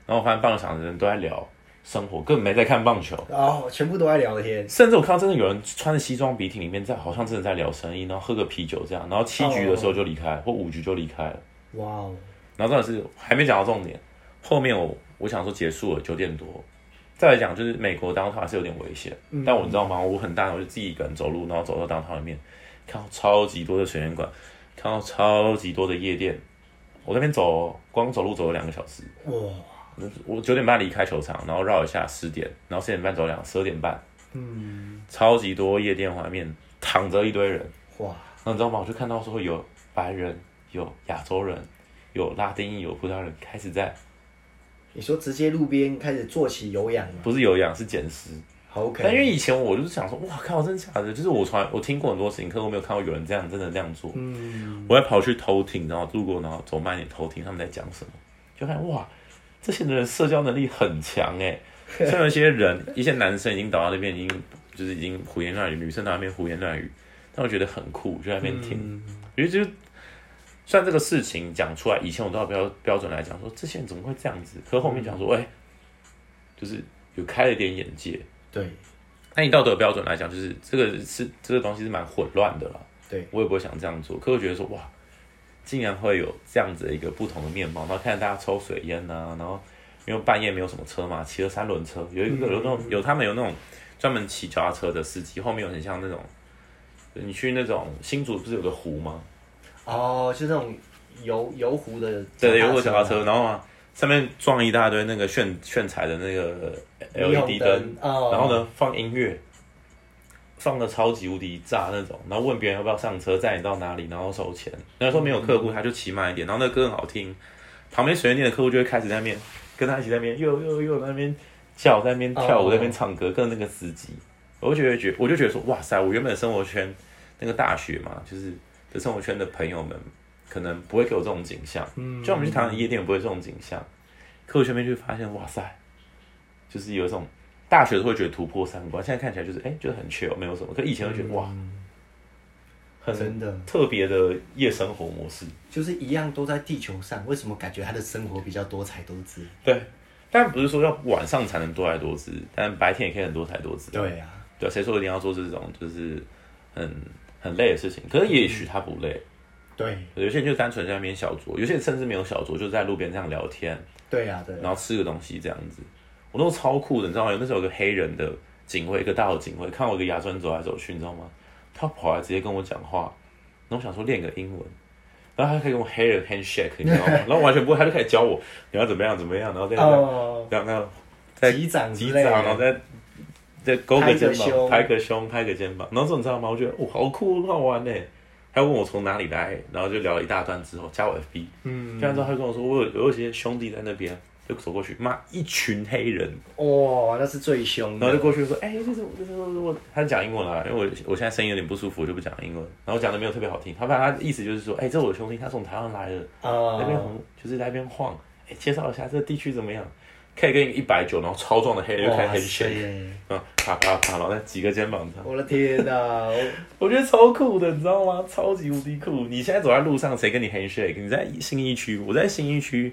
然后我发现棒球场的人都在聊。生活根本没在看棒球哦，全部都在聊天。甚至我看到真的有人穿着西装笔挺里面在，好像真的在聊生意，然后喝个啤酒这样，然后七局的时候就离开，oh. 或五局就离开了。哇哦！然后真的是还没讲到重点，后面我我想说结束了九点多，再来讲就是美国当趟还是有点危险，嗯、但我知道吗？我很大，我就自己一个人走路，然后走到当趟里面，看到超级多的水烟馆，看到超级多的夜店，我那边走光走路走了两个小时。哇！我九点半离开球场，然后绕一下十点，然后十点半走两，十二点半，嗯，超级多夜店外面躺着一堆人，哇！那你知道吗？我就看到说有白人，有亚洲人，有拉丁裔，有葡萄牙人开始在，你说直接路边开始做起有氧吗？不是有氧，是捡尸。OK。但因为以前我就是想说，哇靠，真的假的？就是我从来我听过很多事情，可是我没有看到有人这样真的这样做。嗯。我还跑去偷听，然后路过，然后走慢点偷听他们在讲什么，就看哇。这些人社交能力很强哎，[LAUGHS] 像有些人，一些男生已经倒到那边，已经就是已经胡言乱语，女生在那边胡言乱语，但我觉得很酷，就在那边听。因为、嗯、就算这个事情讲出来，以前我都要标标准来讲，说这些人怎么会这样子？可后面讲说，哎、欸，就是有开了一点眼界。对，那你道德标准来讲，就是这个是这个东西是蛮混乱的啦。对，我也不会想这样做，可我觉得说哇。竟然会有这样子的一个不同的面貌，然后看着大家抽水烟呐、啊，然后因为半夜没有什么车嘛，骑了三轮车，有一个有那种有他们有那种专门骑脚踏车的司机，后面有很像那种，你去那种新竹不是有个湖吗？哦，就那种游游湖的，对，游湖脚踏车，然后啊上面装一大堆那个炫炫彩的那个 LED 灯，哦、然后呢放音乐。放的超级无敌炸那种，然后问别人要不要上车载你到哪里，然后收钱。然后说没有客户，他就骑慢一点。然后那个歌很好听，旁边随便店的客户就会开始在那边跟他一起在那边又又又在那边叫，在那边跳舞，在那边唱歌，跟那个司机。我就觉得觉，我就觉得说，哇塞，我原本的生活圈那个大学嘛，就是的生活圈的朋友们，可能不会给我这种景象。嗯，就我们去台湾夜店，不会这种景象。客户圈面就会发现，哇塞，就是有一种。大学都会觉得突破三观，现在看起来就是哎，觉得很 chill，没有什么。可以前会觉得、嗯、哇，很真的特别的夜生活模式，就是一样都在地球上，为什么感觉他的生活比较多彩多姿？对，但不是说要晚上才能多彩多姿，但白天也可以很多彩多姿。对啊，对，谁说一定要做这种就是很很累的事情？可是也许他不累。嗯、对，有些人就单纯在那边小酌，有些人甚至没有小酌，就在路边这样聊天。对呀、啊，对啊，然后吃个东西这样子。我那时候超酷的，你知道吗？那时候有个黑人的警卫，一个大的警卫，看我一个亚洲人走来走去，你知道吗？他跑来直接跟我讲话，然后我想说练个英文，然后他可以用黑人 handshake，你知道吗？[LAUGHS] 然后完全不会，他就开始教我你要怎么样怎么样，然后再这样这样在击掌击掌，然后再再勾个肩膀，拍个胸，拍个肩膀，然后这种你知道吗？我觉得哦，好酷，很好玩呢。他问我从哪里来，然后就聊了一大段之后，加我 FB，嗯，加完之后他跟我说我有我有些兄弟在那边。就走过去，骂，一群黑人，哇，那是最凶的。然后就过去说，哎、欸，就是就是我，他讲英文啊，因为我我现在声音有点不舒服，我就不讲英文。然后讲的没有特别好听，他把他意思就是说，哎、欸，这是我的兄弟，他从台湾来的，啊，那边红，就是在那边晃，哎、欸，介绍一下这个地区怎么样。可以跟一个一百九，然后超壮的黑人就开始 handshake，嗯，啪啪啪，然后再挤个肩膀上。我的天哪，我 [LAUGHS] 我觉得超酷的，你知道吗？超级无敌酷！你现在走在路上，谁跟你 handshake？你在新一区，我在新一区。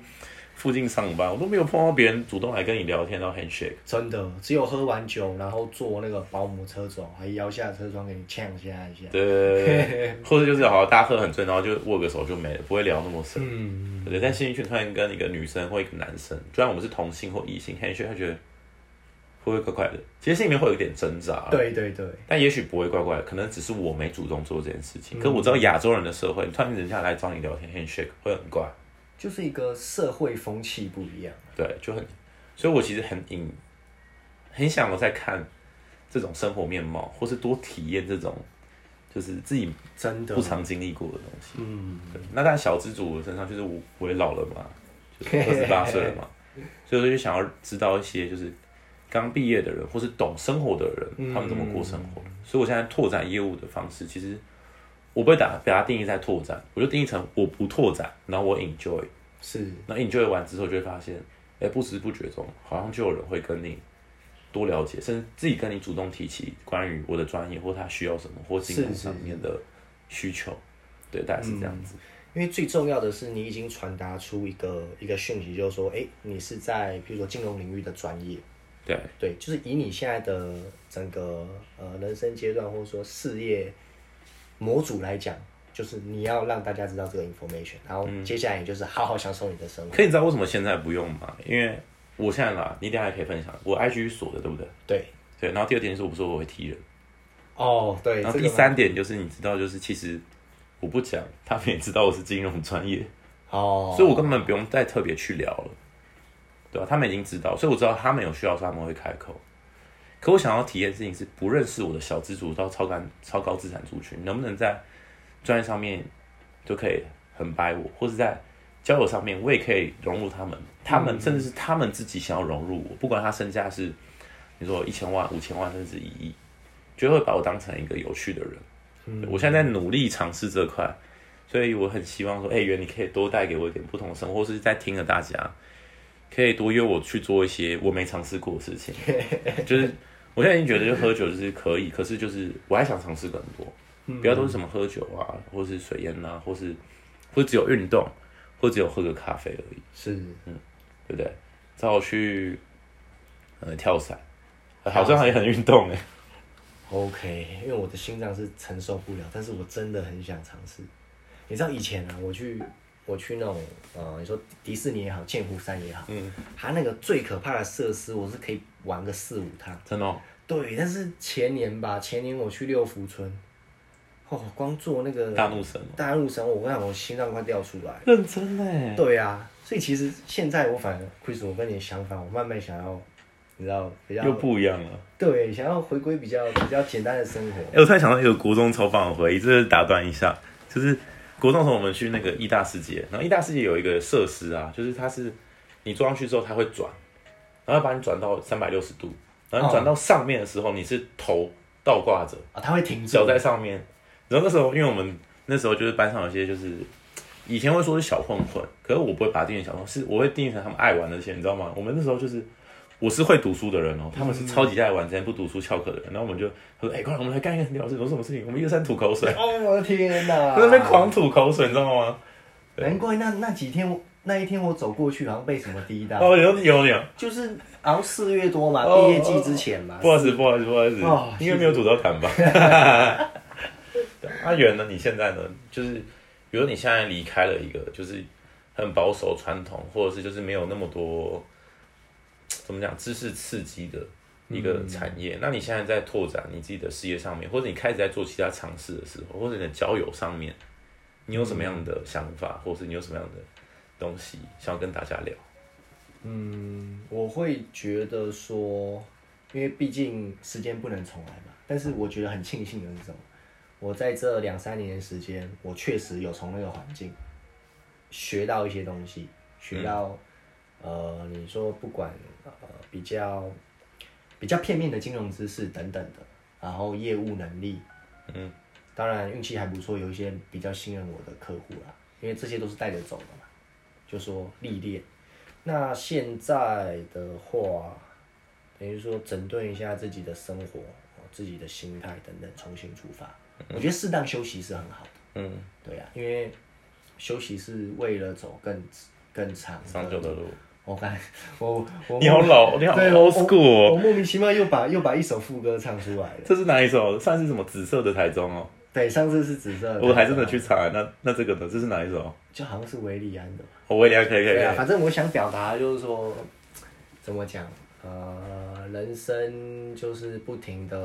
附近上班，我都没有碰到别人主动来跟你聊天，然后 handshake。真的，只有喝完酒，然后坐那个保姆车走，还摇下车窗给你呛一下一下。对，[LAUGHS] 或者就是好像大家喝很醉，然后就握个手就没了，不会聊那么深。嗯，对。但信义区突然跟一个女生或一个男生，就算我们是同性或异性 handshake，他觉得会不会怪怪的？其实心里面会有点挣扎。对对对。但也许不会怪怪的，可能只是我没主动做这件事情。嗯、可是我知道亚洲人的社会，突然人家来找你聊天 handshake 会很怪。就是一个社会风气不一样，对，就很，所以我其实很引，很想我在看这种生活面貌，或是多体验这种，就是自己真的不常经历过的东西。嗯，那在小资主身上，就是我我也老了嘛，就 [LAUGHS] 二十八岁了嘛，所以说就想要知道一些就是刚毕业的人，或是懂生活的人，嗯、他们怎么过生活。所以我现在拓展业务的方式，其实。我不会打，把它定义在拓展，我就定义成我不拓展，然后我 enjoy，是，那 enjoy 完之后就会发现，哎，不知不觉中好像就有人会跟你多了解，甚至自己跟你主动提起关于我的专业或他需要什么或金融上面的需求，对，大概是这样子。因为最重要的是你已经传达出一个一个讯息，就是说，哎，你是在比如说金融领域的专业，对，对，就是以你现在的整个呃人生阶段或者说事业。模组来讲，就是你要让大家知道这个 information，然后接下来也就是 [LAUGHS] 好好享受你的生活。可以知道为什么现在不用吗？因为我现在啦，你等下还可以分享。我 IG 锁的，对不对？对对。然后第二点就是我不说我会踢人。哦，对。然后第三点就是你知道，就是其实我不讲，他们也知道我是金融专业。哦。所以我根本不用再特别去聊了，对吧？他们已经知道，所以我知道他们有需要时他们会开口。可我想要体验的事情是，不认识我的小资族到超干超高资产族群，能不能在专业上面就可以很掰我，或是在交友上面我也可以融入他们，他们甚至是他们自己想要融入我，不管他身价是你说一千万、五千万甚至一亿，就会把我当成一个有趣的人。我现在在努力尝试这块，所以我很希望说，哎、欸，袁，你可以多带给我一点不同的生活，或是在听着大家可以多约我去做一些我没尝试过的事情，[LAUGHS] 就是。我现在已经觉得，就喝酒就是可以，可是就是我还想尝试更多，不要都是什么喝酒啊，或是水烟啊，或是或只有运动，或只有喝个咖啡而已。是，嗯，对不对？找我去呃跳伞，好像也很运动哎。OK，因为我的心脏是承受不了，但是我真的很想尝试。你知道以前啊，我去我去那种呃，你说迪士尼也好，剑湖山也好，嗯，它那个最可怕的设施，我是可以。玩个四五趟，真的、哦。对，但是前年吧，前年我去六福村，哦，光坐那个大怒神，大怒神，我跟你讲，我心脏快掉出来。认真嘞。对啊，所以其实现在我反而，Chris，我跟你相反，我慢慢想要，你知道，比较又不一样了。对，想要回归比较比较简单的生活。哎、欸，我突然想到一个国中超棒的回忆，就是打断一下，就是国中时候我们去那个义大世界，然后义大世界有一个设施啊，就是它是你坐上去之后，它会转。然后把你转到三百六十度，然后转到上面的时候，你是头倒挂着啊，它会停脚在上面。然后那时候，因为我们那时候就是班上有些就是以前会说是小混混，可是我不会把它定义小混混，是我会定义成他们爱玩的那些，你知道吗？我们那时候就是我是会读书的人哦，他们是超级爱玩，之前不读书翘课的人。然后我们就他说：“哎，快来，我们来干一个很屌事，有什么事情？我们一个山吐口水。[LAUGHS] ”哦，我的天哪！在那边狂吐口水，你知道吗？难怪那那几天我。那一天我走过去，好像被什么滴到。哦，有有有，就是好像四月多嘛，毕业季之前嘛。不好意思，不好意思，不好意思，应该没有吐到痰吧？阿 [LAUGHS] 远呢？你现在呢？就是，比如你现在离开了一个，就是很保守传统，或者是就是没有那么多，怎么讲，知识刺激的一个产业。那你现在在拓展你自己的事业上面，或者你开始在做其他尝试的时候，或者你的交友上面，你有什么样的想法，或者是你有什么样的？东西想要跟大家聊，嗯，我会觉得说，因为毕竟时间不能重来嘛。但是我觉得很庆幸的是什么？我在这两三年的时间，我确实有从那个环境学到一些东西，学到、呃，你说不管呃比较比较片面的金融知识等等的，然后业务能力，嗯，当然运气还不错，有一些比较信任我的客户啦，因为这些都是带着走的嘛，就说历练。那现在的话，等于说整顿一下自己的生活、自己的心态等等，重新出发。嗯、我觉得适当休息是很好的。嗯，对呀、啊，因为休息是为了走更更长长久的路。我看我我你好老，你好 old school 我，我莫名其妙又把又把一首副歌唱出来了。这是哪一首？上次什么紫色的台中哦？对，上次是紫色的。我还真的去查，那那这个呢？这是哪一首？就好像是韦礼安的。哦，韦礼安可以可以。对啊，反正我想表达就是说，怎么讲？呃，人生就是不停的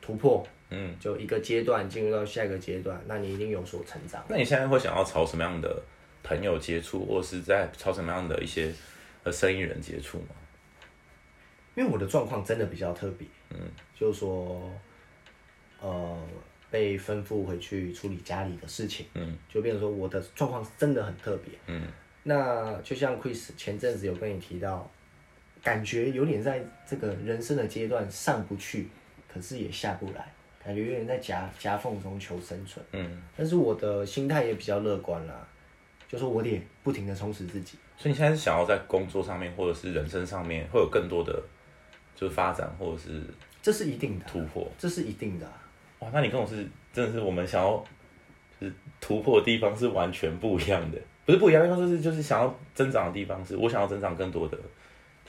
突破，嗯，就一个阶段进入到下一个阶段，那你一定有所成长。那你现在会想要朝什么样的朋友接触，或是在朝什么样的一些呃生意人接触吗？因为我的状况真的比较特别，嗯，就是说。呃，被吩咐回去处理家里的事情，嗯，就变成说我的状况真的很特别，嗯，那就像 Chris 前阵子有跟你提到，感觉有点在这个人生的阶段上不去，可是也下不来，感觉有点在夹夹缝中求生存，嗯，但是我的心态也比较乐观啦，就是我得不停的充实自己，所以你现在是想要在工作上面或者是人生上面会有更多的就是发展，或者是这是一定的突破，这是一定的。哇，那你跟我是真的是我们想要就是突破的地方是完全不一样的，不是不一样的地方，就是就是想要增长的地方是，我想要增长更多的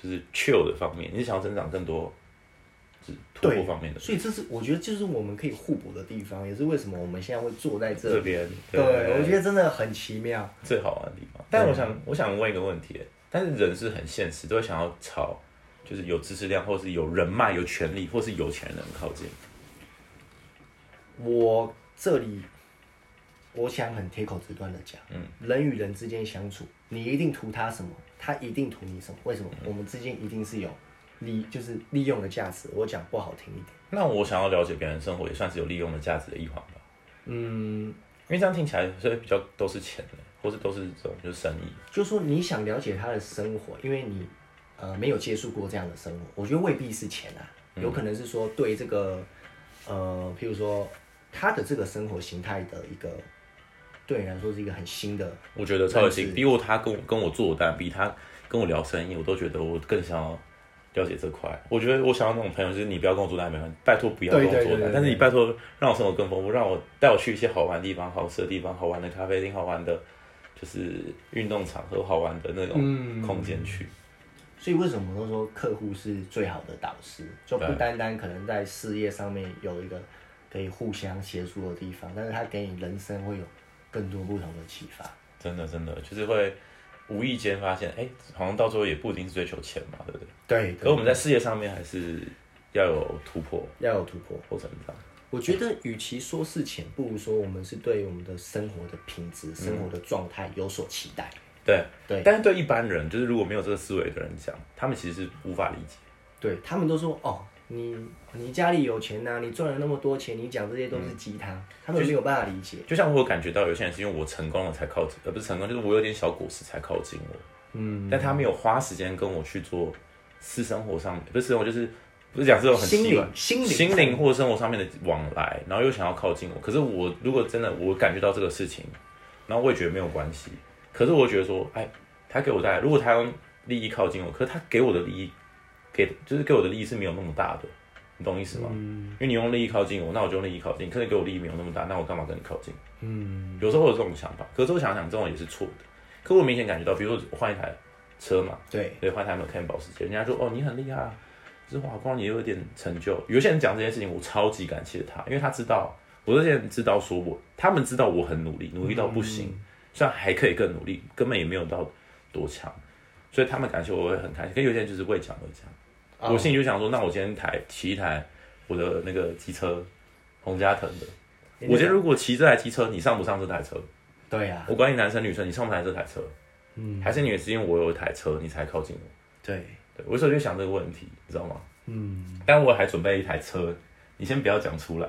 就是 chill 的方面，你是想要增长更多就是突破方面的，所以这是我觉得就是我们可以互补的地方，也是为什么我们现在会坐在这这边。对，对，对，我觉得真的很奇妙，最好玩的地方。但我想我想问一个问题，但是人是很现实，都会想要朝就是有知识量，或是有人脉、有权利，或是有钱人靠近。我这里，我想很铁口直断的讲，嗯，人与人之间相处，你一定图他什么，他一定图你什么？为什么？嗯、我们之间一定是有利，就是利用的价值。我讲不好听一点。那我想要了解别人生活，也算是有利用的价值的一环吧。嗯，因为这样听起来，所以比较都是钱的，或是都是这种就是生意。就是说你想了解他的生活，因为你呃没有接触过这样的生活，我觉得未必是钱啊，有可能是说对这个呃，譬如说。他的这个生活形态的一个，对你来说是一个很新的，我觉得超新。比我他跟我跟我做单，比他跟我聊生意，我都觉得我更想要了解这块。我觉得我想要那种朋友，就是你不要跟我做单没关系，拜托不要跟我做单，但是你拜托让我生活更丰富，让我带我去一些好玩的地方、好吃的地方、好玩的咖啡厅、好玩的，就是运动场和好玩的那种空间去。嗯。所以为什么都说客户是最好的导师？就不单单可能在事业上面有一个。可以互相协助的地方，但是他给你人生会有更多不同的启发。真的，真的就是会无意间发现，哎、欸，好像到最后也不一定是追求钱嘛，对不对？对。对，可我们在事业上面还是要有突破，要有突破或成长。我觉得，与其说是钱，不如说我们是对我们的生活的品质、嗯、生活的状态有所期待。对对。但是对一般人，就是如果没有这个思维的人讲，他们其实是无法理解。对，他们都说，哦。你你家里有钱呐、啊？你赚了那么多钱，你讲这些都是鸡汤，嗯、他们没有办法理解。就像我感觉到有些人是因为我成功了才靠近，而不是成功，就是我有点小果实才靠近我。嗯，但他没有花时间跟我去做私生活上面，不是生活，就是不是讲这种很心灵、心灵、心灵或生活上面的往来，然后又想要靠近我。可是我如果真的我感觉到这个事情，然后我也觉得没有关系。可是我觉得说，哎，他给我带来，如果他用利益靠近我，可是他给我的利益。给就是给我的利益是没有那么大的，你懂意思吗？嗯，因为你用利益靠近我，那我就用利益靠近。可是给我利益没有那么大，那我干嘛跟你靠近？嗯，有时候会有这种想法，可是我想想，这种也是错的。可我明显感觉到，比如说我换一台车嘛，对，对，换一台没有看保时捷，人家说哦你很厉害啊，就是华光也有点成就。有些人讲这件事情，我超级感谢他，因为他知道我这些人知道说我，他们知道我很努力，努力到不行，嗯、虽然还可以更努力，根本也没有到多强，所以他们感谢我，我会很开心。可有些人就是为讲而讲。我心里就想说，那我今天台骑一台我的那个机车，洪家腾的。我今天如果骑这台机车，你上不上这台车？对呀。我管你男生女生，你上不上这台车？嗯。还是你也是因为我有一台车，你才靠近我？对。对，我有时候就想这个问题，你知道吗？嗯。但我还准备一台车，你先不要讲出来。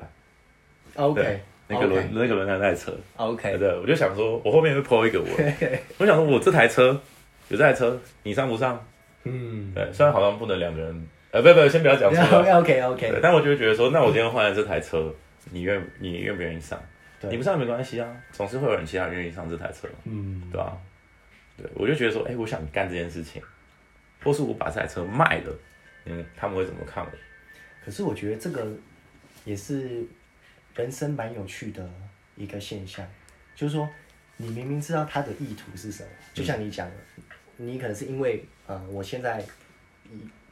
OK。那个轮那个轮胎那台车。OK。对，我就想说，我后面会 po 一个我。[LAUGHS] 我想说，我这台车。有这台车，你上不上？嗯，对，虽然好像不能两个人，呃，不不，先不要讲车。OK OK OK。但我就会觉得说，那我今天换了这台车，你愿你愿不愿意上？对你不上也没关系啊，总是会有人其他人愿意上这台车。嗯，对吧、啊？对，我就觉得说，哎、欸，我想干这件事情，或是我把这台车卖了，嗯，他们会怎么看我？可是我觉得这个也是人生蛮有趣的一个现象，就是说，你明明知道他的意图是什么，就像你讲的，嗯、你可能是因为，呃，我现在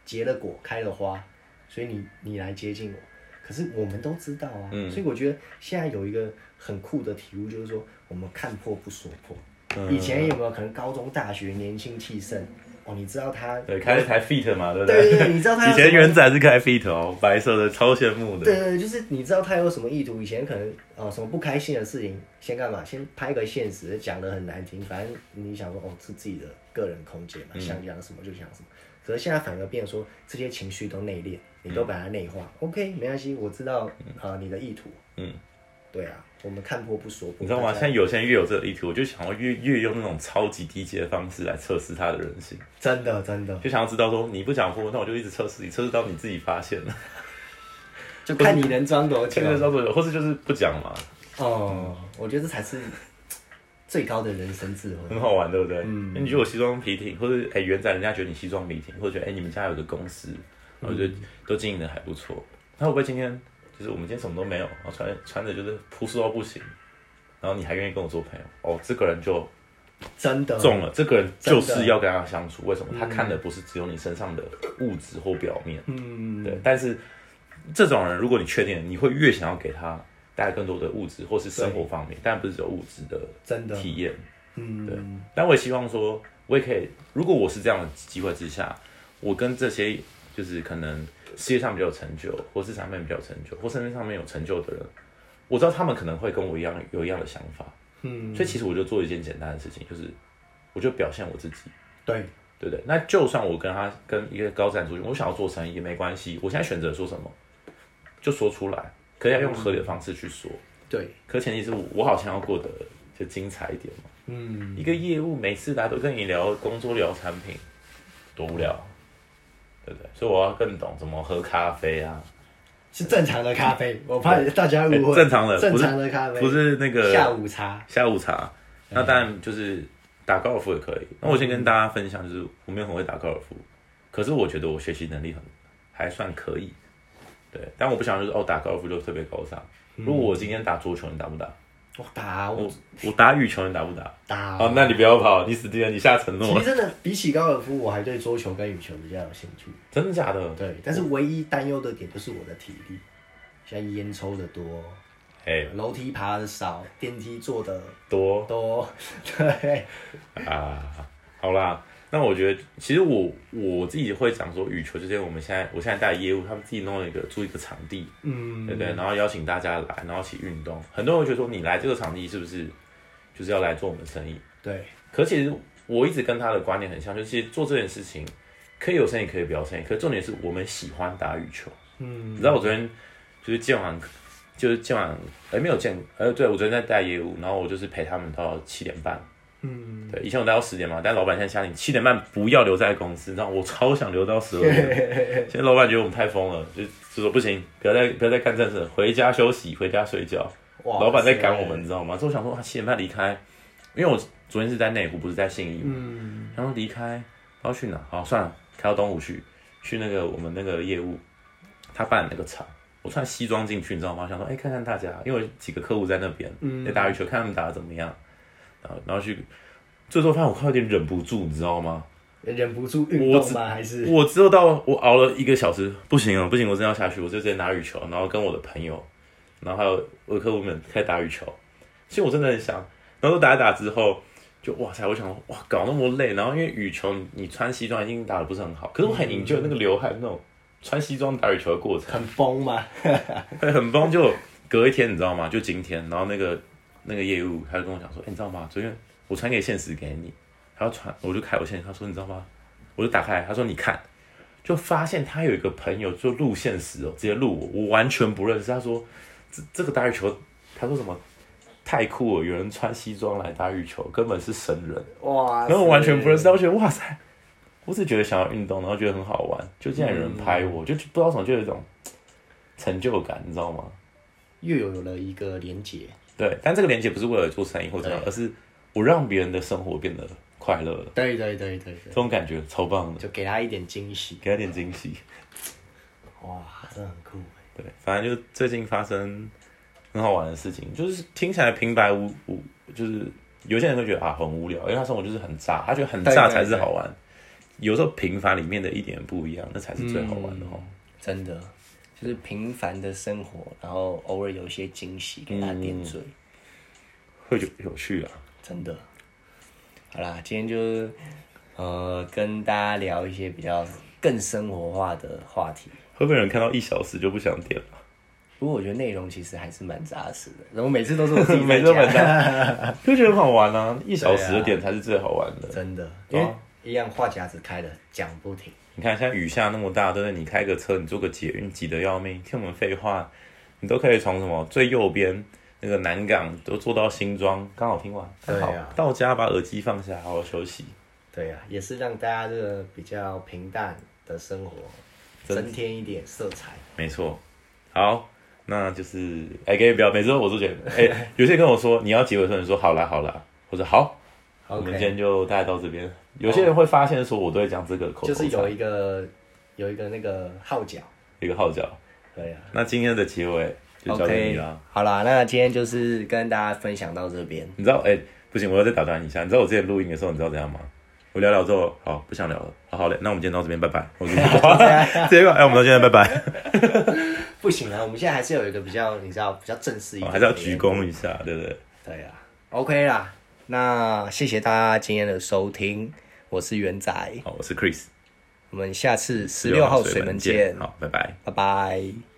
结了果，开了花，所以你你来接近我。可是我们都知道啊，嗯、所以我觉得现在有一个很酷的体悟，就是说，我们看破不说破。嗯、以前有没有可能高中、大学年轻气盛？哦，你知道他对开了台 Fit 嘛，对不对？对对，你知道他 [LAUGHS] 以前元仔是开 Fit 哦，白色的，超羡慕的。对对，就是你知道他有什么意图？以前可能哦，什么不开心的事情，先干嘛？先拍个现实，讲的很难听。反正你想说哦，是自己的个人空间嘛，想讲什么就讲什么。嗯、可是现在反而变成说，这些情绪都内敛，你都把它内化。嗯、OK，没关系，我知道啊、呃，你的意图。嗯，对啊。我们看破不说破，你知道吗？现在有些人越有这个意图，我就想要越越用那种超级低级的方式来测试他的人性。真的，真的，就想要知道说你不讲破，那我就一直测试你，测试到你自己发现了，[LAUGHS] 就看你能装多久，能装多久，或是就是不讲嘛。哦，嗯、我觉得这才是最高的人生智慧，很好玩，对不对？嗯。你觉得我西装笔挺，或者哎原仔，人家觉得你西装笔挺，或者觉得哎你们家有个公司，我觉得都经营的还不错，那会不会今天？就是我们今天什么都没有，然后穿穿的就是朴素到不行，然后你还愿意跟我做朋友，哦，这个人就真的中了，这个人就是要跟他相处。为什么？他看的不是只有你身上的物质或表面，嗯，对。但是这种人，如果你确定，你会越想要给他带来更多的物质或是生活方面，但不是只有物质的真的体验，嗯，对。但我也希望说，我也可以，如果我是这样的机会之下，我跟这些就是可能。事业上比较有成就，或市场面比较有成就，或身边上面有成就的人，我知道他们可能会跟我一样有一样的想法，嗯，所以其实我就做一件简单的事情，就是我就表现我自己，对，对对。那就算我跟他跟一个高赞助，我想要做生意也没关系，我现在选择说什么就说出来，可以要用合理的方式去说，嗯、对。可前提是我，我好像要过得就精彩一点嘛，嗯，一个业务每次大家都跟你聊工作聊产品，多无聊。对对，所以我要更懂怎么喝咖啡啊，是正常的咖啡，我怕大家误会。正常的，正常的咖啡，不是那个下午茶。下午茶，那当然就是打高尔夫也可以。那我先跟大家分享，就是我没有很会打高尔夫，可是我觉得我学习能力很还算可以。对，但我不想就是哦，打高尔夫就特别高尚。如果我今天打桌球，你打不打？我打我我打羽球，你打不打？打哦，那你不要跑，你死定了，你下承诺。其实真的比起高尔夫，我还对桌球跟羽球比较有兴趣。真的假的？对，但是唯一担忧的点就是我的体力，现在烟抽的多，哎，楼梯爬的少，电梯坐的多多，[LAUGHS] 对啊，好啦。那我觉得，其实我我自己会讲说，羽球这些我们现在我现在带业务，他们自己弄了一个租一个场地，嗯，对不对？然后邀请大家来，然后一起运动。很多人会觉得说，你来这个场地是不是就是要来做我们生意？对。可其实我一直跟他的观念很像，就是其实做这件事情可以有生意，可以不要生意。可是重点是我们喜欢打羽球。嗯。你知道我昨天就是见完，就是见完，哎，没有见，呃，对，我昨天在带业务，然后我就是陪他们到七点半。嗯，对，以前我待到十点嘛，但老板现在下令七点半不要留在公司，你知道我超想留到十二点。[LAUGHS] 现在老板觉得我们太疯了，就就说不行，不要再不要再干正事，回家休息，回家睡觉。哇老板在赶我们，你知道吗？所以我想说，他七点半离开，因为我昨天是在内湖，不是在信义。嗯。然后离开，然后去哪？好，算了，开到东湖去，去那个我们那个业务，他办的那个场，我穿西装进去，你知道吗？想说，哎、欸，看看大家，因为几个客户在那边，嗯，在打羽球，看他们打的怎么样。然后去，最后发现我快有点忍不住，你知道吗？忍不住运动吗？还是我只有到我熬了一个小时，不行了，不行，我真的要下去，我就直接拿羽球，然后跟我的朋友，然后还有我的客户们开始打羽球。其实我真的很想，然后都打一打之后，就哇塞，我想哇，搞那么累，然后因为羽球你穿西装已经打的不是很好，可是我很 enjoy 那个流汗那种穿西装打羽球的过程，很疯吗？[LAUGHS] 对，很疯。就隔一天，你知道吗？就今天，然后那个。那个业务他就跟我讲说，哎、欸，你知道吗？昨天我传给现实给你，他要传，我就开我现实，他说你知道吗？我就打开，他说你看，就发现他有一个朋友就录现实哦，直接录我，我完全不认识。他说这这个打羽球，他说什么太酷了，有人穿西装来打羽球，根本是神人。哇！然后我完全不认识，我觉得哇塞，我只觉得想要运动，然后觉得很好玩，就竟然有人拍我，嗯、就不知道怎么就有一种成就感，你知道吗？又有了一个连结。对，但这个连接不是为了做生意或怎样，而是我让别人的生活变得快乐了。对对对对对，这种感觉超棒的，就给他一点惊喜，给他点惊喜。哇，真的很酷。对，反正就最近发生很好玩的事情，就是听起来平白无无，就是有些人会觉得啊很无聊，因为他生活就是很炸，他觉得很炸才是好玩。对对对，有时候平凡里面的一点不一样，那才是最好玩的哦。嗯，真的，就是平凡的生活，然后偶尔有一些惊喜给他点缀，嗯，会有有趣啊，真的。好啦，今天就呃跟大家聊一些比较更生活化的话题。会不会有人看到一小时就不想点了？不过我觉得内容其实还是蛮扎实的。然后每次都是我自己 [LAUGHS] 每次都蛮扎，就觉得很好玩啊！一小时的点才是最好玩的，真的。因为一样话匣子开的讲不停。你看，现在雨下那么大，对不对？你开个车，你坐个捷运，挤得要命。听我们废话，你都可以从什么最右边那个南港都坐到新庄，刚好听完。对啊。到家把耳机放下，好好休息。对呀，也是让大家这个比较平淡的生活。增添一点色彩，没错。好，那就是哎，可以不要每次我都觉得哎，有些人跟我说你要结尾的时候，你说好啦好啦，或者好.我们今天就大概到这边。有些人会发现说，我都会讲这个口头禅，就是有一个有一个那个号角，一个号角。对啊，那今天的结尾就交给你了。Okay. 好啦，那今天就是跟大家分享到这边。你知道哎，不行，我要再打断一下。你知道我之前录音的时候，你知道怎样吗？我聊聊之后，好，不想聊了，好好嘞，那我们今天到这边，拜拜。[LAUGHS] 我跟你说，这个，哎，我们到现在，拜拜。不行啊，我们现在还是有一个比较，你知道，比较正式一点，还是要鞠躬一下，对不对？对啊，OK 啦，那谢谢大家今天的收听，我是元仔，好，我是 Chris，我们下次十六号水门见，好，拜拜，拜拜。